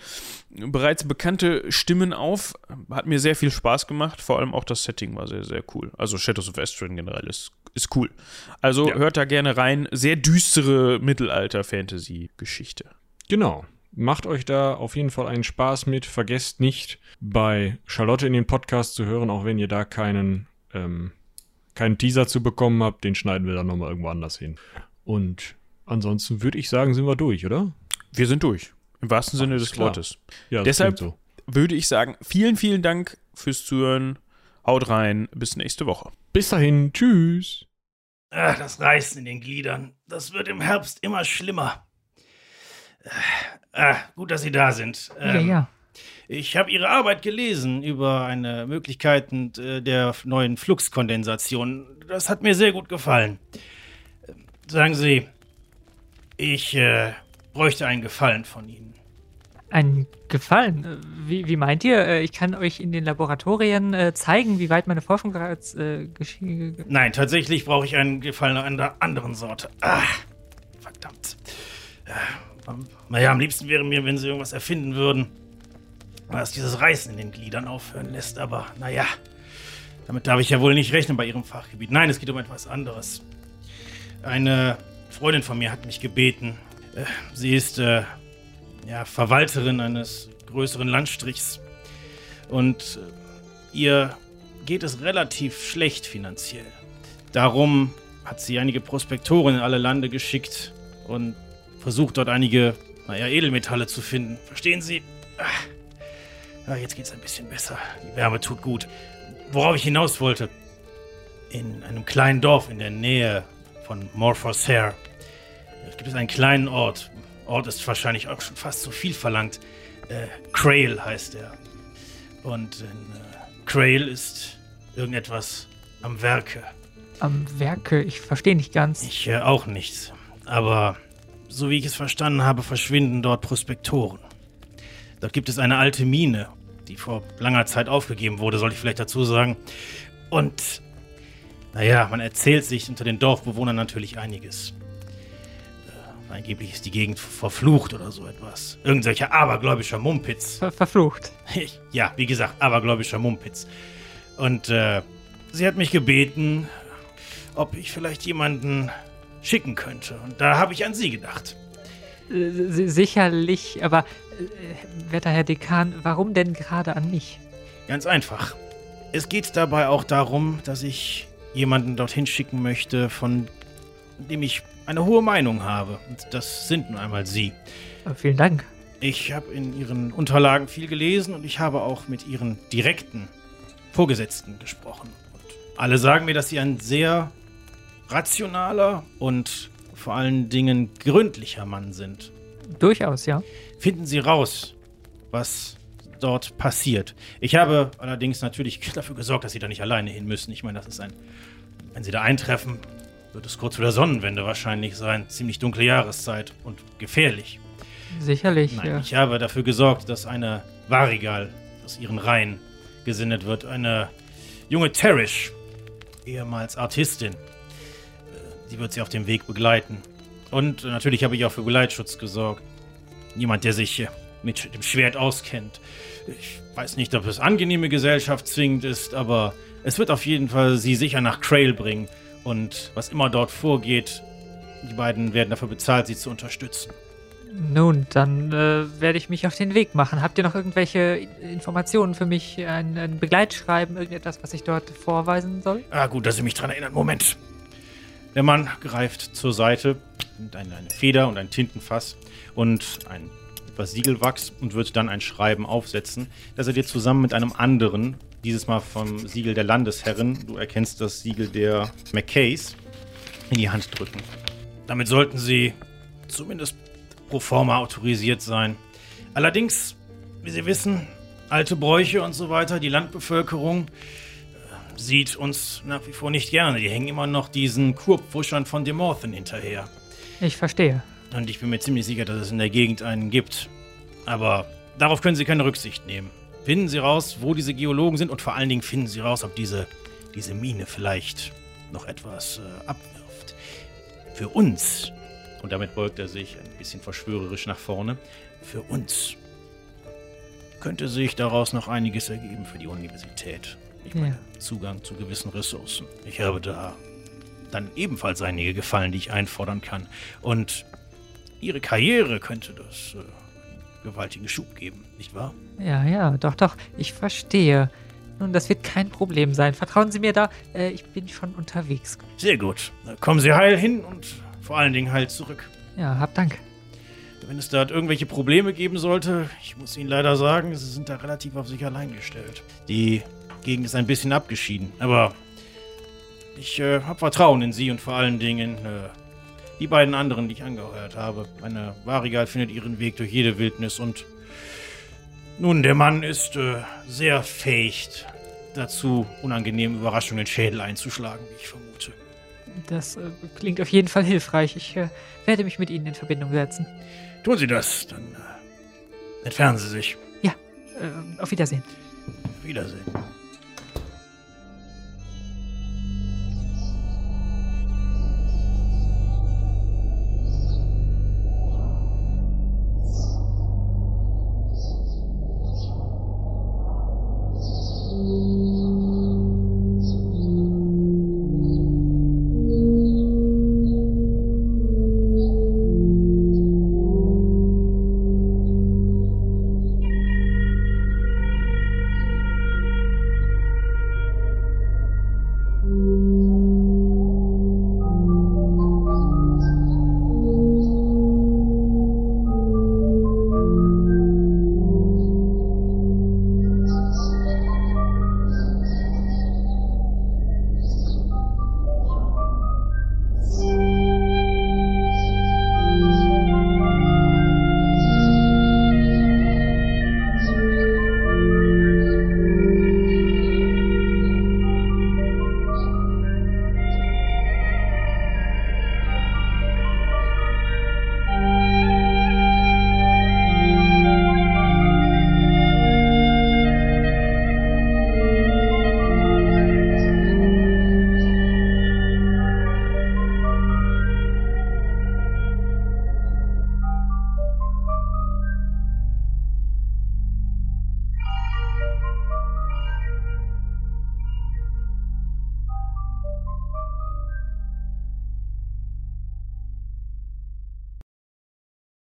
bereits bekannte Stimmen auf. Hat mir sehr viel Spaß gemacht. Vor allem auch das Setting war sehr, sehr cool. Also Shadows of Estrin generell ist, ist cool. Also Ja. hört da gerne rein. Sehr düstere Mittelalter-Fantasy-Geschichte. Genau. Macht euch da auf jeden Fall einen Spaß mit. Vergesst nicht, bei Charlotte in den Podcast zu hören, auch wenn ihr da keinen, ähm, keinen Teaser zu bekommen habt. Den schneiden wir dann nochmal irgendwo anders hin. Und ansonsten würde ich sagen, sind wir durch, oder? Wir sind durch. Im wahrsten Sinne Alles des klar. Wortes. Ja, Deshalb- klingt Würde ich sagen, vielen, vielen Dank fürs Zuhören. Haut rein. Bis nächste Woche. Bis dahin, tschüss. Ach, das Reißen in den Gliedern. Das wird im Herbst immer schlimmer. Ah, gut, dass Sie da sind. Ja, Ähm, ja. Ich habe Ihre Arbeit gelesen über eine Möglichkeiten äh, der neuen Fluxkondensation. Das hat mir sehr gut gefallen. Sagen Sie, ich äh, bräuchte einen Gefallen von Ihnen. Ein Gefallen. Wie, wie meint ihr? Äh, Ich kann euch in den Laboratorien äh, zeigen, wie weit meine Forschung bereits äh, geschehen. Nein, tatsächlich brauche ich einen Gefallen einer anderen Sorte. Ah, verdammt. Ja, naja, am liebsten wäre mir, wenn Sie irgendwas erfinden würden, was dieses Reißen in den Gliedern aufhören lässt. Aber naja, damit darf ich ja wohl nicht rechnen bei Ihrem Fachgebiet. Nein, es geht um etwas anderes. Eine Freundin von mir hat mich gebeten. Äh, Sie ist äh, ja, Verwalterin eines größeren Landstrichs. Und äh, ihr geht es relativ schlecht finanziell. Darum hat sie einige Prospektoren in alle Lande geschickt und versucht dort einige, naja, Edelmetalle zu finden. Verstehen Sie? Ah, ah, jetzt geht's ein bisschen besser. Die Wärme tut gut. Worauf ich hinaus wollte. In einem kleinen Dorf in der Nähe von Morphosare gibt es einen kleinen Ort. Ort ist wahrscheinlich auch schon fast zu viel verlangt. Äh, Crail heißt er. Und in äh, Crail ist irgendetwas am Werke. Am Werke, ich verstehe nicht ganz. Ich äh, auch nicht. Aber so wie ich es verstanden habe, verschwinden dort Prospektoren. Dort gibt es eine alte Mine, die vor langer Zeit aufgegeben wurde, soll ich vielleicht dazu sagen. Und, naja, man erzählt sich unter den Dorfbewohnern natürlich einiges. Äh, angeblich ist die Gegend verflucht oder so etwas. Irgendwelcher abergläubischer Mumpitz. Ver verflucht. ja, wie gesagt, abergläubischer Mumpitz. Und äh, sie hat mich gebeten, ob ich vielleicht jemanden schicken könnte. Und da habe ich an Sie gedacht. Äh, si- sicherlich, aber äh, werter Herr Dekan, warum denn gerade an mich? Ganz einfach. Es geht dabei auch darum, dass ich jemanden dorthin schicken möchte, von dem ich eine hohe Meinung habe. Und das sind nun einmal Sie. Äh, vielen Dank. Ich habe in Ihren Unterlagen viel gelesen und ich habe auch mit Ihren direkten Vorgesetzten gesprochen. Und alle sagen mir, dass Sie ein sehr rationaler und vor allen Dingen gründlicher Mann sind. Durchaus, ja. Finden Sie raus, was dort passiert. Ich habe allerdings natürlich dafür gesorgt, dass Sie da nicht alleine hin müssen. Ich meine, das ist ein. Wenn Sie da eintreffen, wird es kurz vor der Sonnenwende wahrscheinlich sein. Ziemlich dunkle Jahreszeit und gefährlich. Sicherlich. Nein, ja. ich habe dafür gesorgt, dass eine Varigal aus ihren Reihen gesendet wird. Eine junge Terrish, ehemals Artistin. Die wird sie auf dem Weg begleiten. Und natürlich habe ich auch für Geleitschutz gesorgt. Jemand, der sich äh, mit dem Schwert auskennt. Ich weiß nicht, ob es angenehme Gesellschaft zwingend ist, aber es wird auf jeden Fall sie sicher nach Trail bringen. Und was immer dort vorgeht, die beiden werden dafür bezahlt, sie zu unterstützen. Nun, dann äh, werde ich mich auf den Weg machen. Habt ihr noch irgendwelche Informationen für mich? Ein, ein Begleitschreiben, irgendetwas, was ich dort vorweisen soll? Ah, gut, dass Sie mich dran erinnern. Moment. Der Mann greift zur Seite, nimmt eine, eine Feder und ein Tintenfass und ein etwas Siegelwachs und wird dann ein Schreiben aufsetzen, das er dir zusammen mit einem anderen, dieses Mal vom Siegel der Landesherren, du erkennst das Siegel der McKays, in die Hand drücken. Damit sollten Sie zumindest pro forma autorisiert sein. Allerdings, wie Sie wissen, alte Bräuche und so weiter, die Landbevölkerung sieht uns nach wie vor nicht gerne. Die hängen immer noch diesen Kurpfuschern von Demorthen hinterher. Ich verstehe. Und ich bin mir ziemlich sicher, dass es in der Gegend einen gibt. Aber darauf können Sie keine Rücksicht nehmen. Finden Sie raus, wo diese Geologen sind und vor allen Dingen finden Sie raus, ob diese, diese Mine vielleicht noch etwas äh, abwirft. Für uns, und damit beugt er sich ein bisschen verschwörerisch nach vorne, für uns könnte sich daraus noch einiges ergeben für die Universität. Ich meine, Zugang zu gewissen Ressourcen. Ich habe da dann ebenfalls einige Gefallen, die ich einfordern kann. Und ihre Karriere könnte das äh, gewaltigen Schub geben, nicht wahr? Ja, ja, doch, doch. Ich verstehe. Nun, das wird kein Problem sein. Vertrauen Sie mir da. Äh, ich bin schon unterwegs. Sehr gut. Na, Kommen Sie heil hin und vor allen Dingen heil zurück. Ja, hab Dank. Wenn es da irgendwelche Probleme geben sollte, ich muss Ihnen leider sagen, Sie sind da relativ auf sich allein gestellt. Die Gegend ist ein bisschen abgeschieden, aber ich äh, habe Vertrauen in Sie und vor allen Dingen äh, die beiden anderen, die ich angeheuert habe. Meine Varigal findet ihren Weg durch jede Wildnis und nun, der Mann ist äh, sehr fähig dazu, unangenehme Überraschungen in den Schädel einzuschlagen, wie ich vermute. Das äh, klingt auf jeden Fall hilfreich. Ich äh, werde mich mit Ihnen in Verbindung setzen. Tun Sie das, dann äh, entfernen Sie sich. Äh, auf Wiedersehen. Wiedersehen.